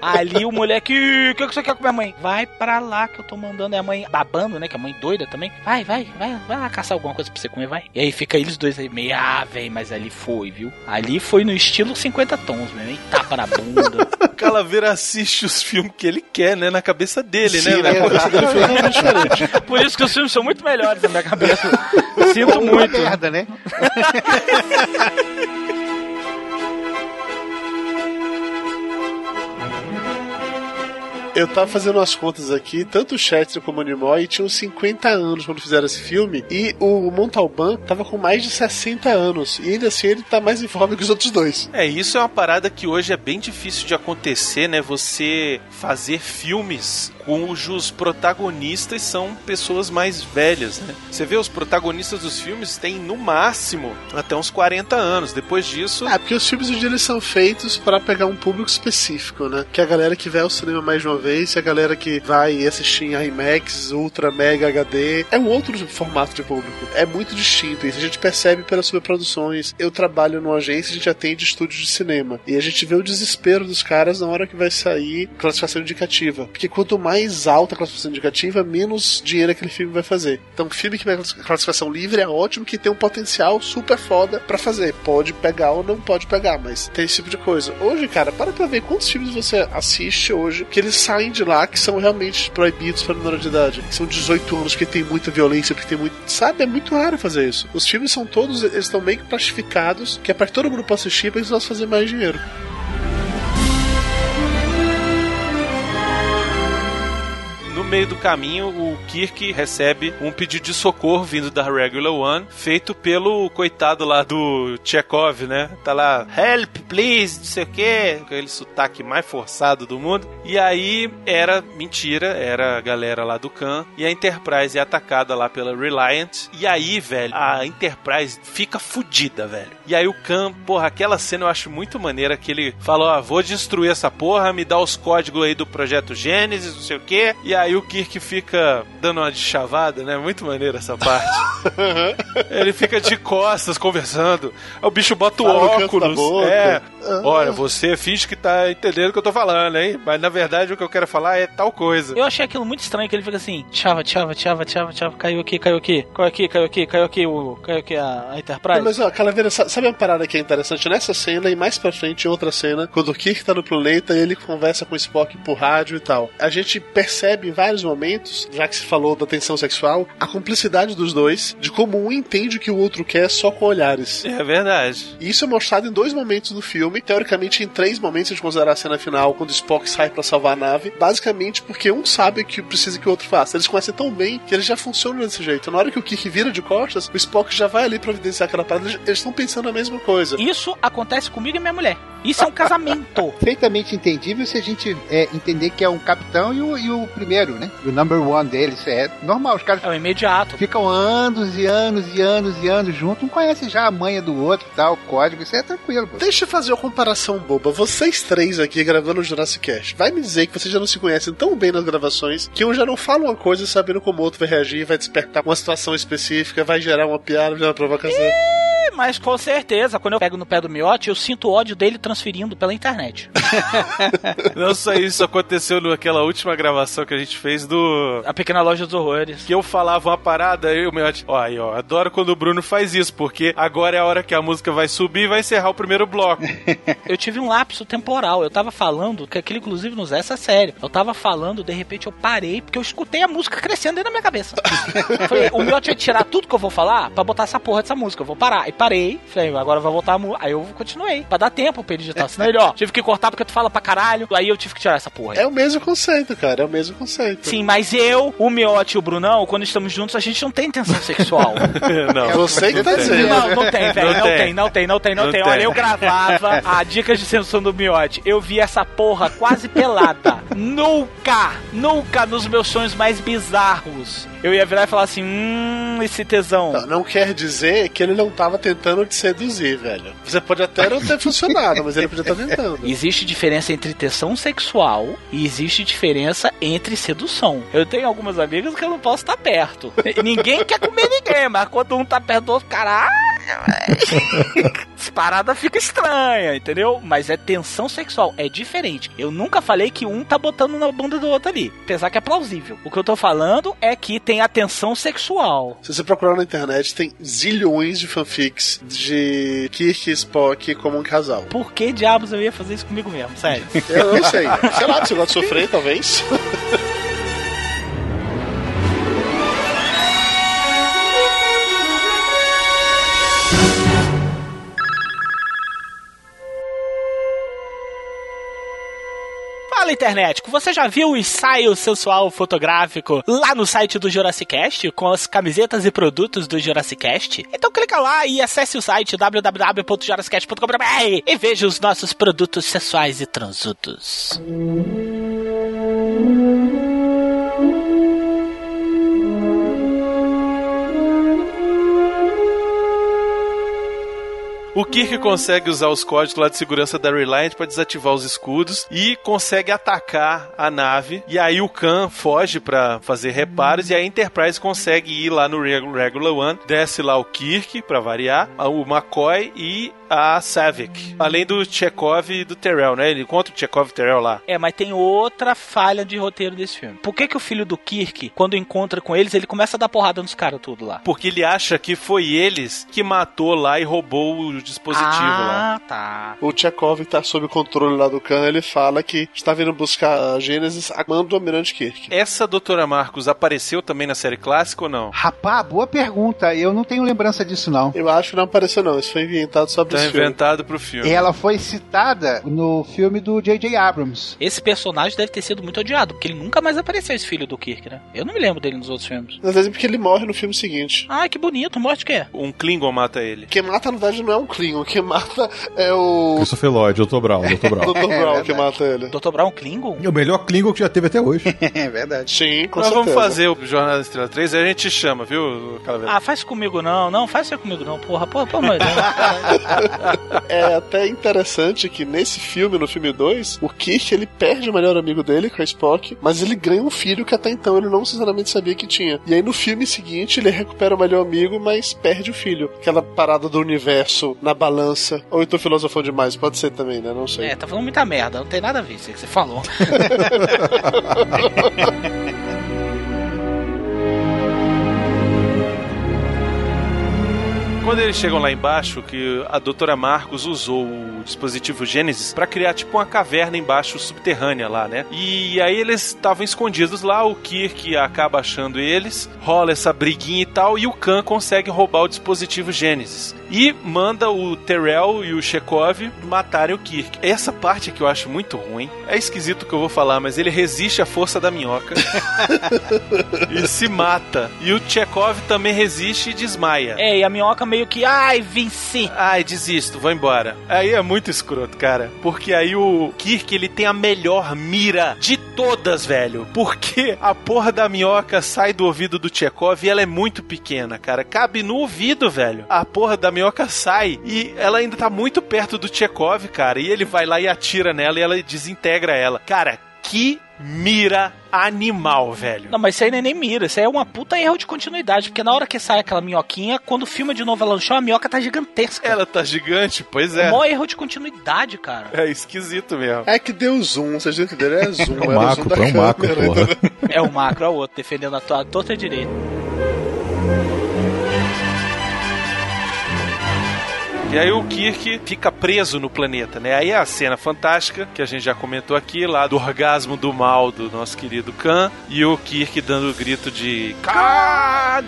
Ali o moleque, o que, que você quer comer, mãe? Vai pra lá que eu tô mandando. É a mãe babando, né? Que a mãe doida também. Vai, vai, vai, vai lá caçar alguma coisa pra você comer, vai. E aí fica eles dois aí, meio, ah, velho, mas ali foi, viu? Ali foi no estilo 50 tons, meu. hein? Tapa na bunda.
O Calaveira assiste os filmes que ele quer, né? Na cabeça dele,
Sim,
né?
né? A cabeça dele foi totalmente diferente.
Por isso que os filmes são muito melhores na minha cabeça. Sinto
Uma
muito.
merda, né?
Eu tava fazendo umas contas aqui, tanto o Shatner como o Nimoy tinham 50 anos quando fizeram esse filme, e o Montalban tava com mais de 60 anos, e ainda assim ele tá mais em forma que os outros dois.
É, isso é uma parada que hoje é bem difícil de acontecer, né? Você fazer filmes cujos protagonistas são pessoas mais velhas, né? Você vê os protagonistas dos filmes têm no máximo até uns 40 anos. Depois disso,
Ah, porque os filmes hoje eles são feitos pra pegar um público específico, né? Que é a galera que vai ao cinema mais de uma vez, e a galera que vai assistir em IMAX, Ultra, Mega HD. É um outro formato de público. É muito distinto. Isso a gente percebe pelas superproduções. Eu trabalho numa agência, a gente atende estúdios de cinema. E a gente vê o desespero dos caras na hora que vai sair classificação indicativa. Porque quanto mais alta a classificação indicativa, menos dinheiro aquele filme vai fazer. Então, filme que vai classificação livre é ótimo, que tem um potencial super foda pra fazer. Pode pegar ou não pode pegar, mas tem esse tipo de coisa. Hoje, cara, para pra ver quantos filmes você assiste hoje que eles saem de lá que são realmente proibidos para menor de idade. Que são 18 anos, porque tem muita violência, porque tem muito. Sabe? É muito raro fazer isso. Os filmes são todos, eles estão meio que plastificados, que é para que todo mundo possa assistir pra eles fazer mais dinheiro.
Meio do caminho, o Kirk recebe um pedido de socorro vindo da Regular One, feito pelo coitado lá do Chekhov, né? Tá lá, help, please, não sei o quê, com aquele sotaque mais forçado do mundo. E aí era mentira, era a galera lá do Khan, e a Enterprise é atacada lá pela Reliant. E aí, velho, a Enterprise fica fudida, velho. E aí o Khan, porra, aquela cena eu acho muito maneira que ele falou, ó, vou destruir essa porra, me dá os códigos aí do projeto Gênesis, não sei o quê. E aí o Kirk fica dando uma de chavada, né? Muito maneiro essa parte. ele fica de costas conversando. Aí o bicho bota o
Fala
óculos. É.
Ah.
Olha, você finge que tá entendendo o que eu tô falando, hein? Mas na verdade o que eu quero falar é tal coisa.
Eu achei aquilo muito estranho, que ele fica assim, tchava, tchava, tchava, tchava, tchava, caiu aqui, caiu aqui, caiu aqui, caiu aqui, caiu aqui, o, caiu aqui a, a Enterprise.
Mas ó, Calaveira, sa- sabe uma parada que é interessante? Nessa cena e mais pra frente, em outra cena, quando o Kirk tá no planeta, ele conversa com o Spock por rádio e tal. A gente percebe em vários momentos, já que se falou da tensão sexual, a cumplicidade dos dois, de como um entende o que o outro quer só com olhares.
É verdade.
E isso é mostrado em dois momentos do filme, teoricamente em três momentos, se a gente considerar a cena final, quando o Spock sai pra salvar a nave, basicamente porque um sabe o que precisa que o outro faça. Eles conhecem tão bem que eles já funcionam desse jeito. Na hora que o Kirk vira de costas, o Spock já vai ali providenciar aquela parada, eles estão pensando a mesma coisa.
Isso acontece comigo e minha mulher. Isso é um casamento.
Perfeitamente entendível se a gente é, entender que é um capitão e o, e o primeiro, né? O number one deles. É normal, os caras
É o imediato.
ficam anos e anos e anos e anos juntos, um conhece já a manha do outro tal, o código, isso é tranquilo, pô.
Deixa eu fazer comparação boba. Vocês três aqui gravando o Jurassic Cast, vai me dizer que vocês já não se conhecem tão bem nas gravações que um já não fala uma coisa sabendo como o outro vai reagir, vai despertar uma situação específica, vai gerar uma piada, vai gerar uma provocação.
Mas com certeza, quando eu pego no pé do miote, eu sinto o ódio dele transferindo pela internet.
Não só isso aconteceu naquela última gravação que a gente fez do.
A pequena loja dos horrores.
Que eu falava uma parada, aí o meu. Ó, aí, ó, adoro quando o Bruno faz isso, porque agora é a hora que a música vai subir e vai encerrar o primeiro bloco.
Eu tive um lapso temporal. Eu tava falando, que aquilo inclusive nos essa é sério. Eu tava falando, de repente eu parei, porque eu escutei a música crescendo dentro da minha cabeça. Eu Falei, o miote vai tirar tudo que eu vou falar pra botar essa porra dessa música. Eu vou parar. E parei. Falei, agora vai voltar a música. Aí eu continuei. Pra dar tempo pra ele digitar. Senão ele, ó, tive que cortar porque tu fala pra caralho. Aí eu tive que tirar essa porra.
É o mesmo conceito, cara, é o mesmo conceito.
Sim, mas eu, o Miote e o Brunão, quando estamos juntos, a gente não tem tensão sexual.
não.
É você que tá dizendo.
Não, não tem, velho.
Não
Não,
tem.
tem. não tem, não tem, não,
Não
tem.
tem.
Olha, eu gravava a dicas de sensação do miote. Eu vi essa porra quase pelada. nunca, nunca nos meus sonhos mais bizarros. Eu ia virar e falar assim: hum, esse tesão.
Não, não quer dizer que ele não tava tentando te seduzir, velho. Você pode até não ter funcionado, mas ele podia estar tentando.
Existe diferença entre tensão sexual e existe diferença entre sedução. Eu tenho algumas amigas que eu não posso estar perto. Ninguém quer comer ninguém, mas quando um tá perto do outro, caralho. Essa parada fica estranha, entendeu? Mas é tensão sexual, é diferente. Eu nunca falei que um tá botando na bunda do outro ali. Apesar que é plausível. O que eu tô falando é que tem a tensão sexual.
Se você procurar na internet, tem zilhões de fanfics de Kirk e Spock como um casal.
Por que diabos eu ia fazer isso comigo mesmo? Sério.
Eu não sei. Sei lá, você gosta de sofrer, talvez.
Fala, internet, você já viu o ensaio sensual fotográfico lá no site do Jurassic Cast, com as camisetas e produtos do Jurassic Cast? Então clica lá e acesse o site www.jurassicast.com.br e veja os nossos produtos sensuais e transudos.
O Kirk consegue usar os códigos lá de segurança da Reliant para desativar os escudos e consegue atacar a nave. E aí o Khan foge para fazer reparos e a Enterprise consegue ir lá no Reg- Regular One, desce lá o Kirk para variar, o McCoy e a Savick, além do Chekhov e do Terrell, né? Ele encontra o Chekhov e o Terrell lá.
É, mas tem outra falha de roteiro desse filme. Por que que o filho do Kirk, quando encontra com eles, ele começa a dar porrada nos caras tudo lá?
Porque ele acha que foi eles que matou lá e roubou o dispositivo lá.
ah, tá.
O Chekhov, que tá sob o controle lá do Khan, ele fala que está vindo buscar a Gênesis a mando do Almirante Kirk.
Essa doutora Marcos apareceu também na série clássica ou não?
Rapaz, boa pergunta. Eu não tenho lembrança disso, não.
Eu acho que não apareceu, não. Isso foi inventado só pra
Tá
filme.
inventado pro filme.
Ela foi citada no filme do J.J. Abrams.
Esse personagem deve ter sido muito odiado, porque ele nunca mais apareceu, esse filho do Kirk, né? Eu não me lembro dele nos outros filmes.
Às vezes é porque ele morre no filme seguinte.
Ai, que bonito, morte de quê?
Um Klingon mata ele.
Quem mata, na verdade, não é um Klingon. Quem mata é o
Christopher Lloyd, Dr. Brown, Dr. Brown.
Dr. Brown
verdade.
que mata ele.
Dr. Brown Klingon?
É o melhor Klingon que já teve até hoje.
É verdade.
Sim, com
Nós vamos
certeza.
fazer o Jornada da Estrela 3 e a gente chama, viu, Calaveira?
Ah, faz comigo não. Não, faz isso comigo não, porra. Porra, de Deus.
É até interessante que nesse filme, no filme 2, o Kirk ele perde o melhor amigo dele, com a Spock, mas ele ganha um filho que até então ele não sinceramente sabia que tinha. E aí no filme seguinte ele recupera o melhor amigo, mas perde o filho. Aquela parada do universo na balança. Ou então filosofou demais, pode ser também, né? Não sei.
É, tá falando muita merda. Não tem nada a ver isso que você falou.
Quando eles chegam lá embaixo, que a doutora Marcos usou o dispositivo Gênesis pra criar tipo uma caverna embaixo subterrânea lá, né? E aí eles estavam escondidos lá, o Kirk acaba achando eles, rola essa briguinha e tal, e o Khan consegue roubar o dispositivo Gênesis. E manda o Terrell e o Chekhov matarem o Kirk. Essa parte que eu acho muito ruim. É esquisito o que eu vou falar, mas ele resiste à força da minhoca. e se mata. E o Chekhov também resiste e desmaia.
É, e a minhoca meio que, ai, venci.
Ai, desisto, vou embora. Aí é muito escroto, cara. Porque aí o Kirk, ele tem a melhor mira de todas, velho. Porque a porra da minhoca sai do ouvido do Chekhov e ela é muito pequena, cara. Cabe no ouvido, velho. A porra da minhoca sai e ela ainda tá muito perto do Chekhov, cara. E ele vai lá e atira nela e ela desintegra ela. Cara, que mira animal, velho.
Não, mas isso aí não é nem mira, isso aí é uma puta erro de continuidade, porque na hora que sai aquela minhoquinha, quando filma de novo ela no chão, a minhoca tá gigantesca.
Ela tá gigante, pois
É
é.
o maior erro de continuidade, cara.
É esquisito mesmo.
É que deu zoom, vocês entenderam? É zoom.
É um
era
macro,
zoom
é um macro, porra.
É o macro, é o outro, defendendo a tua torta direita.
E aí o Kirk fica preso no planeta, né? Aí é a cena fantástica, que a gente já comentou aqui, lá do orgasmo do mal do nosso querido Khan, e o Kirk dando o grito de Khan!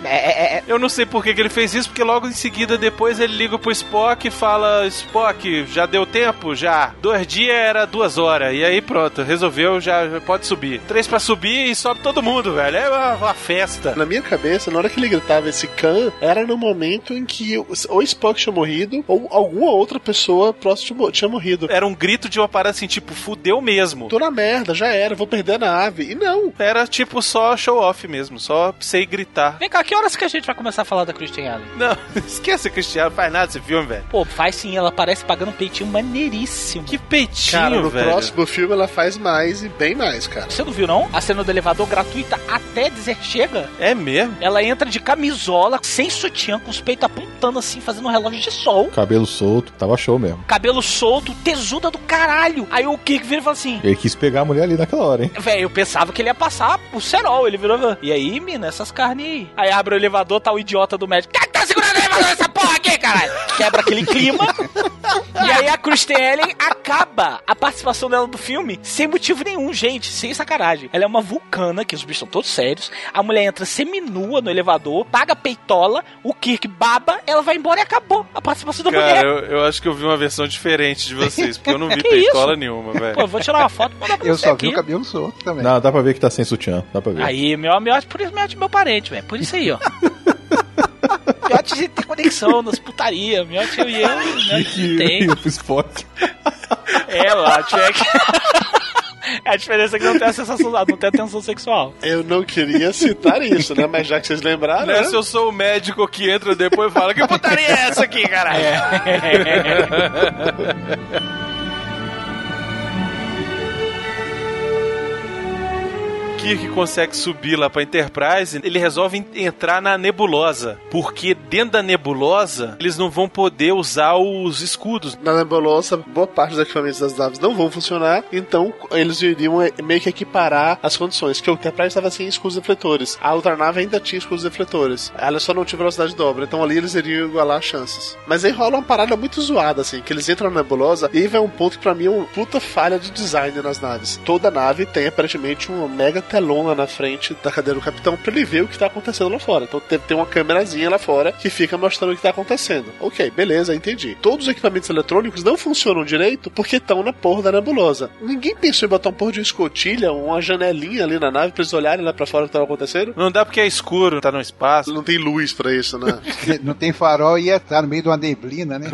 Eu não sei por que, que ele fez isso, porque logo em seguida, depois ele liga pro Spock e fala: Spock, já deu tempo? Já. Dois dias era duas horas. E aí pronto, resolveu, já pode subir. Três pra subir e sobe todo mundo, velho. É uma, uma festa.
Na minha cabeça, na hora que ele gritava esse Khan, era no momento em que o ou Spock tinha morrido, ou alguma outra pessoa próxima tinha mo- tinha morrido.
Era um grito de uma parada assim, tipo, fudeu mesmo.
Tô na merda, já era, vou perder a nave. E não.
Era tipo só show off mesmo, só pra você ir gritar.
Vem cá, que horas que a gente vai começar a falar da Christian Allen?
Não, esquece Cristiano, faz nada esse filme, velho.
Pô, faz sim, ela parece pagando um peitinho maneiríssimo.
Que peitinho,
Cara, no
velho.
próximo filme ela faz mais e bem mais, cara.
Você não viu, não? A cena do elevador gratuita até dizer chega.
É mesmo?
Ela entra de camisola, sem sutiã, com os peitos apontando assim, fazendo um relógio de sol.
Cabelo solto, tava show mesmo.
Cabelo solto, tesuda do caralho. Aí o Kirk vira e fala assim:
Ele quis pegar a mulher ali naquela hora, hein?
Velho, eu pensava que ele ia passar o cerol. Ele virou e aí, mina, essas carnes aí? Aí abre o elevador, tá o idiota do médico. Quem que tá segurando o elevador nessa porra aqui, caralho? Quebra aquele clima. e aí a Kristen Ellen acaba a participação dela do filme sem motivo nenhum, gente. Sem sacanagem. Ela é uma vulcana, que os bichos são todos sérios. A mulher entra seminua no elevador, paga a peitola, o Kirk baba, ela vai embora e acabou a participação da mulher.
Cara, eu, eu acho que eu vi uma versão diferente de vocês, porque eu não vi peitola nenhuma,
Pô,
velho.
eu vou tirar uma foto e mandar pra
Eu só
aqui.
vi o cabelo solto também.
Não, dá pra ver que tá sem sutiã. Dá pra ver.
Aí, meu, meu, por isso meu, meu parente, velho. Por isso aí, ó. Miote a gente tem conexão nas putaria. Miote eu e eu, né? Tem.
pro Spock.
É, Miote, é que... A diferença é que não tem a sensação, não tem a tensão sexual.
Eu não queria citar isso, né? Mas já que vocês lembraram,
Né,
né?
Se eu sou o médico que entra depois e fala, que putaria é essa aqui, caralho? Kirk consegue subir lá pra Enterprise, ele resolve en- entrar na nebulosa. Porque dentro da nebulosa, eles não vão poder usar os escudos.
Na nebulosa, boa parte dos equipamentos das naves não vão funcionar, então eles iriam eh, meio que equiparar as condições. Que o Enterprise estava sem escudos defletores, a outra nave ainda tinha escudos defletores. Ela só não tinha velocidade de dobra, então ali eles iriam igualar as chances. Mas aí rola uma parada muito zoada, assim, que eles entram na nebulosa e aí vai um ponto que pra mim é uma puta falha de design nas naves. Toda nave tem aparentemente uma mega telona na frente da cadeira do capitão pra ele ver o que tá acontecendo lá fora. Então tem, tem uma câmerazinha lá fora que fica mostrando o que tá acontecendo. Ok, beleza, entendi. Todos os equipamentos eletrônicos não funcionam direito porque estão na porra da nebulosa. Ninguém pensou em botar um porra de escotilha, uma janelinha ali na nave pra eles olharem lá pra fora o que tava acontecendo?
Não dá porque é escuro, tá no espaço.
Não tem luz pra isso, né?
Não tem farol e ia estar no meio de uma neblina, né?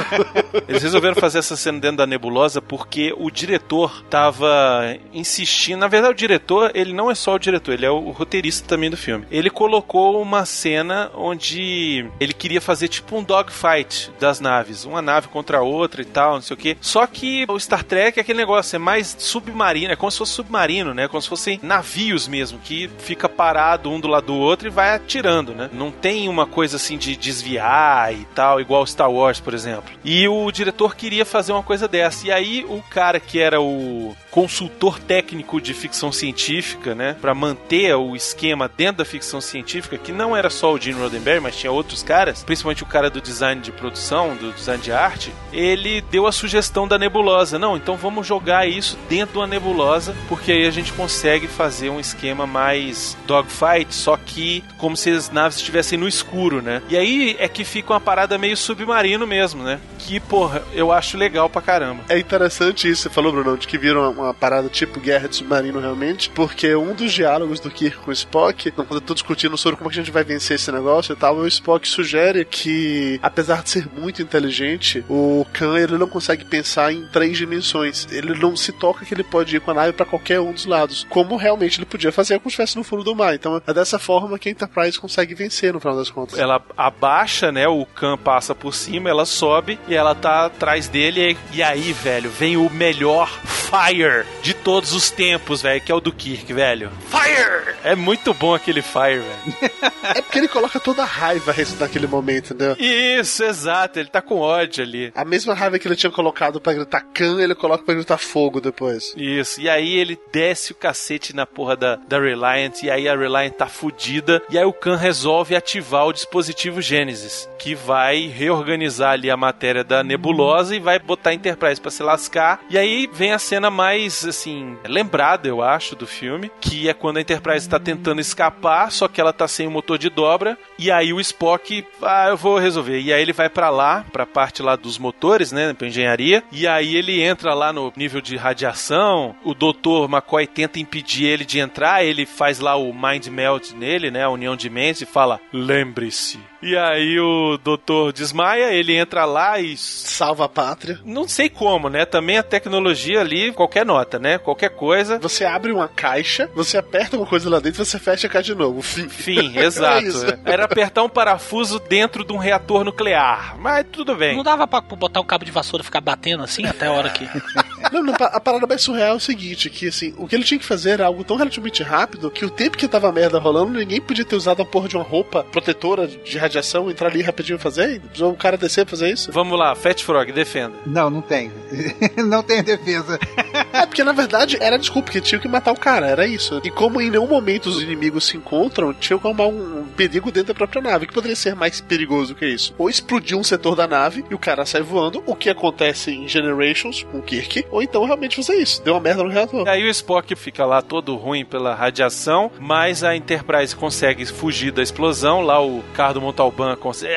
Eles resolveram fazer essa cena dentro da nebulosa porque o diretor tava insistindo. Na verdade, o diretor, ele não é só o diretor, ele é o roteirista também do filme. Ele colocou uma cena onde ele queria fazer tipo um dogfight das naves, uma nave contra a outra e tal, não sei o que. Só que o Star Trek é aquele negócio, é mais submarino, é como se fosse submarino, né? Como se fossem navios mesmo, que fica parado um do lado do outro e vai atirando, né? Não tem uma coisa assim de desviar e tal, igual Star Wars, por exemplo. E o diretor queria fazer uma coisa dessa. E aí o cara que era o consultor técnico de ficção científica, né, para manter o esquema dentro da ficção científica, que não era só o Gene Roddenberry, mas tinha outros caras, principalmente o cara do design de produção, do design de arte, ele deu a sugestão da nebulosa. Não, então vamos jogar isso dentro da nebulosa, porque aí a gente consegue fazer um esquema mais dogfight, só que como se as naves estivessem no escuro, né? E aí é que fica uma parada meio submarino mesmo, né? Que, porra, eu acho legal pra caramba.
É interessante isso, você falou, Bruno, de que viram uma, uma parada tipo guerra de submarino realmente, porque um dos diálogos do Kirk com o Spock, quando eu tô discutindo sobre como é a gente vai vencer esse negócio e tal, o Spock sugere que, apesar de ser muito inteligente, o Khan ele não consegue pensar em três dimensões. Ele não se toca que ele pode ir com a nave pra qualquer um dos lados, como realmente ele podia fazer se estivesse no fundo do mar. Então é dessa forma que a Enterprise consegue vencer no final das contas.
Ela abaixa, né? O Khan passa por cima, ela sobe e ela tá atrás dele. E aí, velho, vem o melhor Fire de todos os tempos, velho, que é o do Kirk, velho. Fire! É muito bom aquele Fire, velho.
É porque ele coloca toda a raiva naquele momento, entendeu?
Isso, exato. Ele tá com ódio ali.
A mesma raiva que ele tinha colocado pra gritar Khan, ele coloca pra gritar fogo depois.
Isso. E aí ele desce o cacete na porra da, da Reliant. E aí a Reliant tá fudida. E aí o Khan resolve ativar o dispositivo Gênesis, que vai reorganizar ali a matéria da nebulosa e vai botar a Enterprise pra se lascar. E aí vem a cena mais, assim, lembrada, eu acho, do filme, que é quando a Enterprise tá tentando escapar, só que ela tá sem o motor de dobra. E aí o Spock, ah, eu vou resolver. E aí ele vai para lá, pra parte lá dos motores, né, pra engenharia. E aí ele entra lá no nível de radiação. O Dr. McCoy tenta impedir ele de entrar. Ele faz lá o Mind Melt nele, né, a união de mentes e fala: lembre-se. E aí o doutor desmaia, ele entra lá e.
Salva a pátria.
Não sei como, né? Também a tecnologia ali, qualquer nota, né? Qualquer coisa.
Você abre uma caixa, você aperta uma coisa lá dentro, você fecha a caixa de novo. Fim.
Fim, exato.
isso.
Era apertar um parafuso dentro de um reator nuclear. Mas tudo bem.
Não dava pra botar um cabo de vassoura e ficar batendo assim até a hora que.
Não, não, a parada mais surreal é o seguinte: que assim, o que ele tinha que fazer era algo tão relativamente rápido que o tempo que tava a merda rolando, ninguém podia ter usado a porra de uma roupa protetora de radiação, entrar ali rapidinho e fazer. Precisou um cara descer pra fazer isso.
Vamos lá, Fat Frog, defenda.
Não, não tem. não tem defesa.
É, porque na verdade era desculpa, porque tinha que matar o cara, era isso. E como em nenhum momento os inimigos se encontram, tinha que arrumar um, perigo dentro da própria nave, que poderia ser mais perigoso que isso. Ou explodir um setor da nave e o cara sai voando, o que acontece em Generations com o Kirk, ou então realmente fazer isso. Deu uma merda no reator.
E aí o Spock fica lá todo ruim pela radiação, mas a Enterprise consegue fugir da explosão. Lá o carro do Montalban consegue.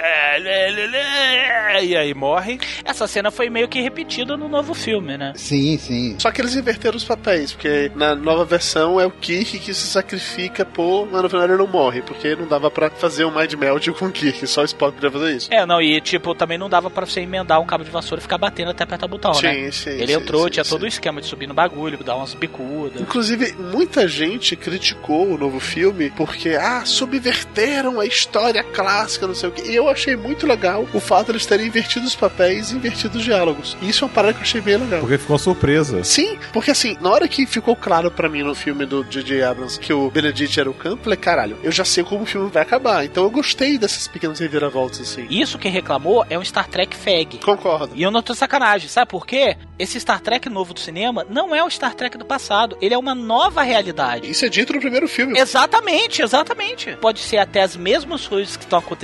E aí morre.
Essa cena foi meio que repetida no novo filme, né?
Sim, sim.
Só que eles inverteram os papéis, porque na nova versão é o Kirk que se sacrifica por. Mas no final ele não morre, porque não dava pra fazer um Mind Melt com o Kirk, só o Spock podia fazer isso.
É, não, e tipo, também não dava pra você emendar um cabo de vassoura e ficar batendo até apertar o botão,
Sim,
né?
sim,
Ele
sim,
entrou,
sim,
tinha
sim.
todo o esquema de subir no bagulho, dar umas bicudas.
Inclusive, muita gente criticou o novo filme porque, ah, subverteram a história clássica, não sei o quê. E eu achei muito legal o fato de eles terem invertido os papéis e invertido os diálogos. E isso é uma parada que eu achei bem legal.
Porque ficou uma surpresa.
Sim, porque assim, na hora que ficou claro pra mim no filme do J.J. Abrams que o Benedict era o campo, eu falei, caralho, eu já sei como o filme vai acabar. Então eu gostei dessas pequenas reviravoltas, assim.
Isso quem reclamou é um Star Trek fag.
Concordo.
E eu não tô sacanagem, sabe por quê? Esse Star Trek novo do cinema não é o Star Trek do passado, ele é uma nova realidade.
Isso é dito no primeiro filme.
Exatamente, exatamente. Pode ser até as mesmas coisas que estão acontecendo,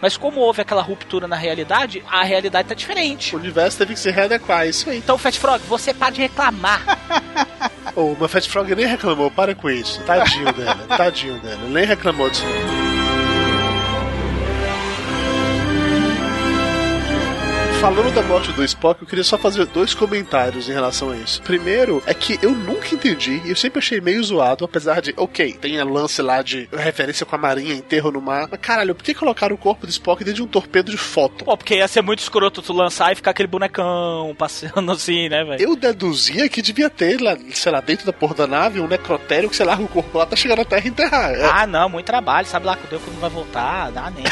mas como houve aquela ruptura na realidade, a realidade tá diferente.
O universo teve que se readequar, é isso aí.
Então, Fat Frog, você para de reclamar.
O Muffet Frog nem reclamou, para com isso. Tadinho dele, tadinho dele. Nem reclamou disso. Falando da morte do Spock, eu queria só fazer dois comentários em relação a isso. Primeiro, é que eu nunca entendi, e eu sempre achei meio zoado, apesar de, ok, tem a lance lá de referência com a marinha, enterro no mar, mas caralho, por que colocaram o corpo do Spock dentro de um torpedo de foto?
Pô, porque ia ser muito escroto tu lançar e ficar aquele bonecão passeando assim, né, velho?
Eu deduzia que devia ter, lá, sei lá, dentro da porra da nave, um necrotério que você larga o corpo lá, tá chegando na Terra e enterrar. É,
Ah, não, muito trabalho, sabe lá que o Deus não vai voltar, dá nem.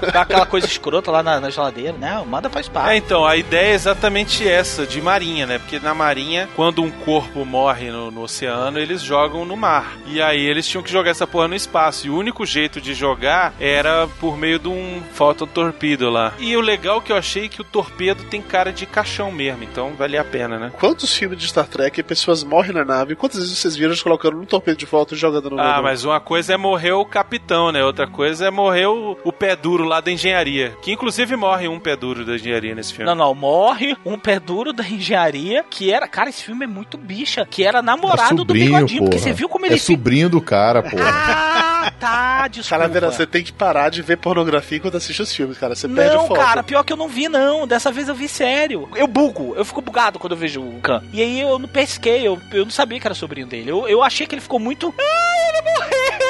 Ficar aquela coisa escrota lá na, na geladeira, né? Manda faz
É,
parte.
Então, a ideia é exatamente essa, de marinha, né? Porque na marinha, quando um corpo morre no, no oceano, eles jogam no mar. E aí eles tinham que jogar essa porra no espaço. E o único jeito de jogar era por meio de um fototorpedo lá. E o legal que eu achei é que o torpedo tem cara de caixão mesmo, então vale a pena, né?
Quantos filmes de Star Trek pessoas morrem na nave? Quantas vezes vocês viram eles colocando um torpedo de volta e jogando no
Ah, mas uma coisa é morrer o capitão, né? Outra coisa é morrer o, o pé duro lá da engenharia. Que inclusive morre um pé duro da engenharia nesse filme.
Não, não, morre um pé duro da engenharia que era. Cara, esse filme é muito bicha. Que era
É
namorado do
sobrinho,
bigodinho. Porque
porra.
você viu como
É
ele fica.
sobrinho do cara, porra.
Ah, tá, desculpa.
Calaveira, você tem que parar de ver pornografia enquanto assiste os filmes, cara. Você perde o
Não,
foco.
cara, pior que eu não vi, não. Dessa vez eu vi sério. Eu bugo, eu fico bugado quando eu vejo o Khan. E aí eu não pesquei, eu, eu não sabia que era sobrinho dele. Eu, eu achei que ele ficou muito. Ah, ele morreu!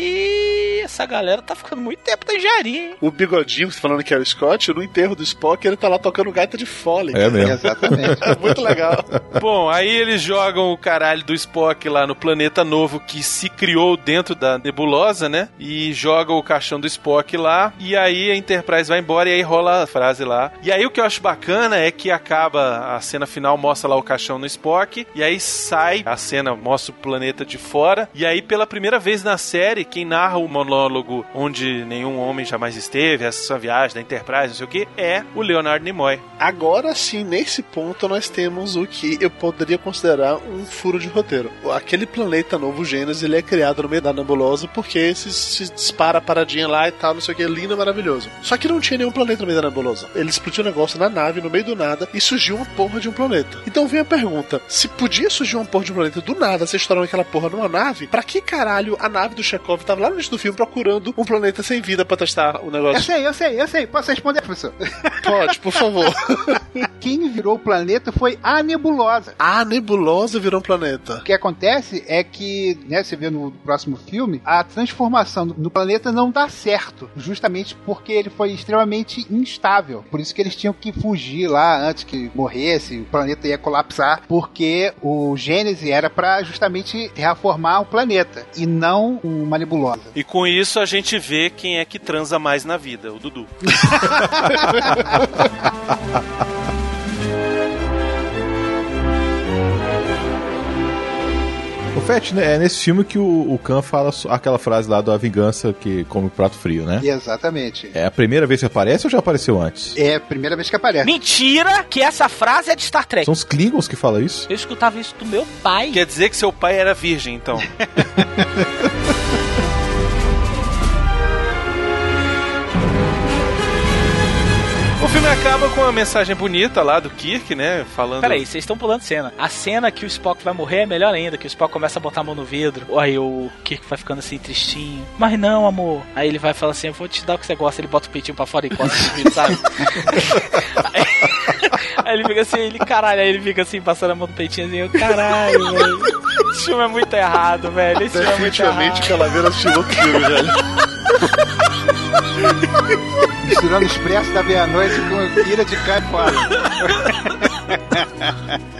Ih, essa galera tá ficando muito tempo na engenharia, hein?
O bigodinho, falando que é o Scott, no enterro do Spock, ele tá lá tocando gaita de fole.
É mesmo.
Exatamente.
É muito legal.
Bom, aí eles jogam o caralho do Spock lá no planeta novo que se criou dentro da nebulosa, né? E joga o caixão do Spock lá. E aí a Enterprise vai embora e aí rola a frase lá. E aí o que eu acho bacana é que acaba a cena final, mostra lá o caixão no Spock. E aí sai a cena, mostra o planeta de fora. E aí pela primeira vez na série, quem narra o monólogo onde nenhum homem jamais esteve, essa sua viagem da Enterprise, não sei o que, é o Leonard Nimoy.
Agora sim, nesse ponto, nós temos o que eu poderia considerar um furo de roteiro. Aquele planeta novo, Gênesis, ele é criado no meio da nebulosa porque se, se dispara a paradinha lá e tal, não sei o que, lindo maravilhoso. Só que não tinha nenhum planeta no meio da nebulosa. Ele explodiu um negócio na nave, no meio do nada, e surgiu uma porra de um planeta. Então vem a pergunta: se podia surgir uma porra de um planeta do nada, você estourando aquela porra numa nave, pra que caralho a nave do Chekhov tava lá no início do filme procurando um planeta sem vida pra testar o
Eu
negócio?
sei, eu sei, eu sei. Posso responder, professor?
Pode, por favor.
Quem virou o planeta foi a nebulosa.
A nebulosa virou um planeta.
O que acontece é que, né, você vê no próximo filme, a transformação do- do planeta não dá certo, justamente porque ele foi extremamente instável. Por isso que eles tinham que fugir lá antes que morresse, o planeta ia colapsar, porque o Gênese era pra justamente reformar o planeta e não uma nebulosa.
E com isso a gente vê quem é que transa mais na vida, o Dudu.
O Fett, né, é nesse filme que o, o Khan fala aquela frase lá da vingança que come o prato frio, né?
Exatamente.
É a primeira vez que aparece ou já apareceu antes?
É a primeira vez que aparece.
Mentira que essa frase é de Star Trek.
São os Klingons que falam isso?
Eu escutava isso do meu pai.
Quer dizer que seu pai era virgem, então. acaba com uma mensagem bonita lá do Kirk, né? Falando.
Peraí, vocês estão pulando cena. A cena que o Spock vai morrer é melhor ainda, que o Spock começa a botar a mão no vidro. Aí o Kirk vai ficando assim, tristinho. Mas não, amor. Aí ele vai falar assim, eu vou te dar o que você gosta. Ele bota o peitinho pra fora e encosta no vidro, sabe? aí, ele fica assim, ele, caralho, aí ele fica assim, passando a mão no peitinho assim, eu, caralho, velho. Esse filme é muito errado, velho. Esse filme é muito
Definitivamente
errado.
Calaveira assistiu outro filme, velho.
Misturando expresso da meia-noite com ira de cá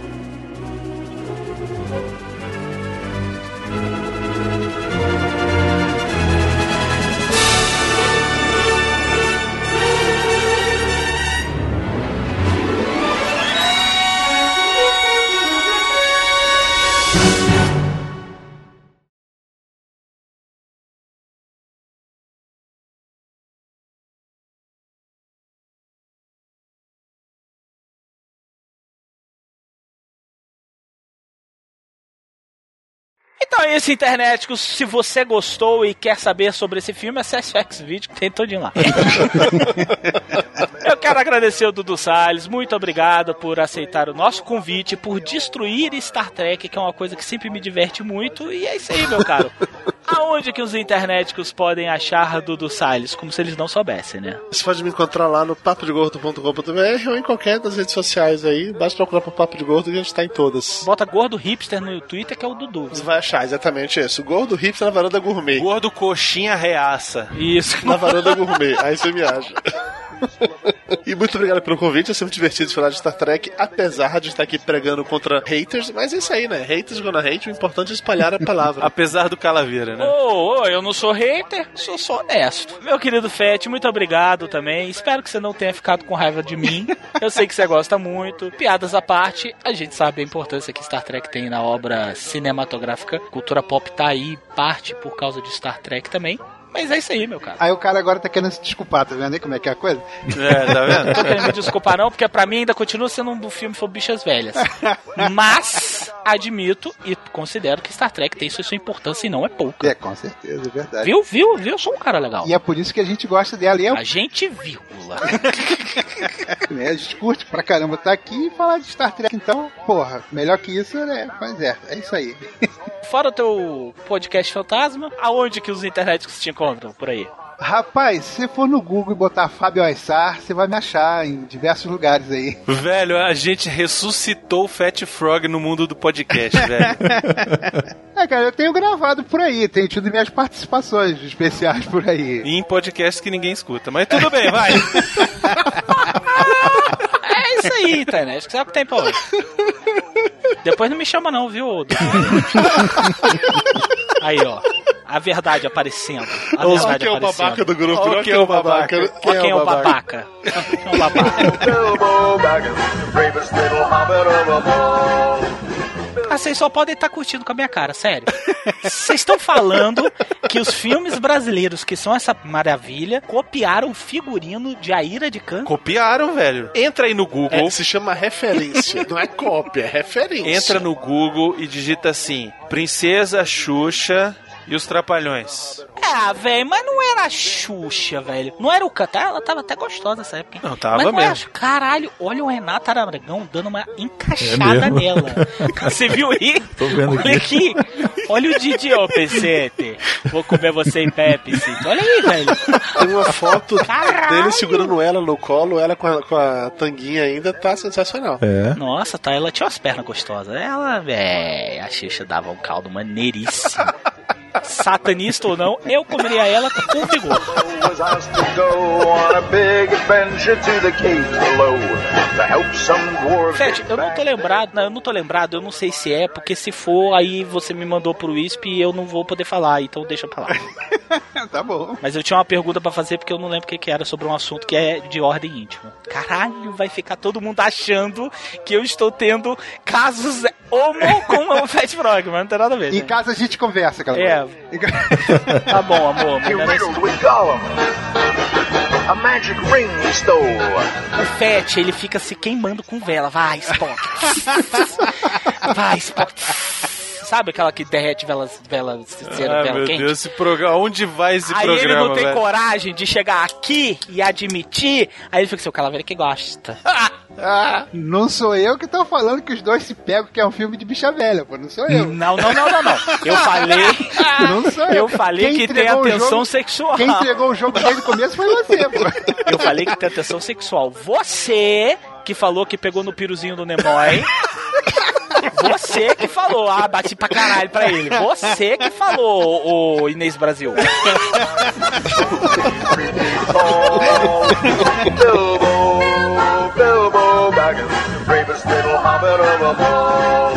Então é isso, internet. Se você gostou e quer saber sobre esse filme, acesse o Xvideo que tem todinho lá. Quero agradecer o Dudu Salles, muito obrigado por aceitar o nosso convite, por destruir Star Trek, que é uma coisa que sempre me diverte muito, e é isso aí, meu caro. Aonde que os internéticos podem achar Dudu Salles? Como se eles não soubessem, né?
Você pode me encontrar lá no papodegordo.com.br ou em qualquer das redes sociais aí. Basta procurar por Papo de Gordo e a gente tá em todas.
Bota gordo hipster no Twitter, que é o Dudu.
Você vai achar exatamente isso. Gordo hipster na varanda gourmet.
Gordo coxinha reaça.
Isso.
Na varanda gourmet. Aí você me acha. e muito obrigado pelo convite, é sempre divertido falar de Star Trek, apesar de estar aqui pregando contra haters, mas é isso aí, né? Haters gonna hate, o importante é espalhar a palavra.
Apesar do Calaveira, né?
Ô, ô, eu não sou hater, sou só honesto. Meu querido Fett, muito obrigado também. Espero que você não tenha ficado com raiva de mim. Eu sei que você gosta muito. Piadas à parte, a gente sabe a importância que Star Trek tem na obra cinematográfica. Cultura pop tá aí, parte por causa de Star Trek também. Mas é isso aí, meu cara.
Aí o cara agora tá querendo se desculpar, tá vendo aí como é que é a coisa?
É, tá vendo?
Não tô querendo me desculpar não, porque pra mim ainda continua sendo um filme sobre bichas velhas. Mas admito e considero que Star Trek tem sua sua importância e não é pouca.
É, com certeza, é verdade.
Viu, viu, viu? Eu sou um cara legal.
E é por isso que a gente gosta dela. E é,
A gente, vírgula.
né, a gente curte pra caramba estar aqui e falar de Star Trek. Então, porra, melhor que isso, né? Mas é, é isso aí.
Fora o teu podcast fantasma, aonde que os internéticos te encontram por aí?
Rapaz, se você for no Google e botar Fábio Aissar, você vai me achar em diversos lugares aí.
Velho, a gente ressuscitou o Fat Frog no mundo do podcast, velho.
É, cara, eu tenho gravado por aí, tenho tido minhas participações especiais por aí.
E em podcasts que ninguém escuta. Mas tudo bem, vai.
É isso aí, internet. Sabe o que tem pra hoje? Depois não me chama não, viu? Aí, ó. A verdade aparecendo. A
Ou
verdade
quem é o babaca do grupo?
Ó,
não
quem é o babaca?
Quem é o babaca? Quem é o babaca? Ah, vocês só podem estar curtindo com a minha cara, sério. Vocês estão falando que os filmes brasileiros, que são essa maravilha, copiaram o figurino de A Ira de Khan?
Copiaram, velho. Entra aí no Google.
É, se chama referência, não é cópia, é referência.
Entra no Google e digita assim: Princesa Xuxa e os Trapalhões.
Ah, velho, mas não era a Xuxa, velho. Não era o cantar, ela tava até gostosa nessa época. hein?
Não, tava
mas não era-
mesmo.
Caralho, olha o Renato Aragão dando uma
É
encaixada
mesmo?
nela. Você viu aí?
Tô vendo
Olha aqui. Olha o Didi, ô Pecete. Vou comer você em Pepsi. Olha aí, velho.
Tem uma foto
Caralho.
dele segurando ela no colo, ela com a, com a tanguinha ainda, tá sensacional.
É.
Nossa, tá, ela tinha umas pernas gostosas. Ela, é, a Xuxa dava um caldo maneiríssimo. Satanista ou não, eu comeria ela com vigor.
Was asked to go on a big adventure to the caves below to help some
eu não tô lembrado, não, eu não tô lembrado, eu não sei se é, porque se for, aí você me mandou pro ISP e eu não vou poder falar, então deixa pra lá.
tá bom.
Mas eu tinha uma pergunta pra fazer porque eu não lembro o que, que era sobre um assunto que é de ordem íntima. Caralho, vai ficar todo mundo achando que eu estou tendo casos homo com o Fat Frog, mas não tem nada a ver.
Em
né?
casa a gente conversa, cara.
É, tá bom, amor,
riddled with. A magic ring stole.
O Fett, ele fica se queimando com vela. Vai, Spock. Vai, Spock. Sabe aquela que derrete velas, velas, cera,
Ai,
vela
meu
quente?
Deus, esse programa. Onde vai esse
Aí
programa,
ele não tem
velho?
coragem de chegar aqui e admitir. Aí ele fica assim, o calaveira que gosta.
Ah, não sou eu que tô falando que os dois se pegam, que é um filme de bicha velha, pô. Não sou eu.
Não, não, não, não, não. Eu falei.
Não sou eu.
Eu falei
Quem
que tem atenção
jogo-
sexual.
Quem entregou o jogo desde o começo foi você, pô.
Eu falei que tem atenção sexual. Você que falou que pegou no piruzinho do Nimoy. Você que falou, ah, bati pra caralho pra ele. Você que falou, ô Inês Brasil.
Bilbo, Bilbo Baggins, bravest little hobbit of them all.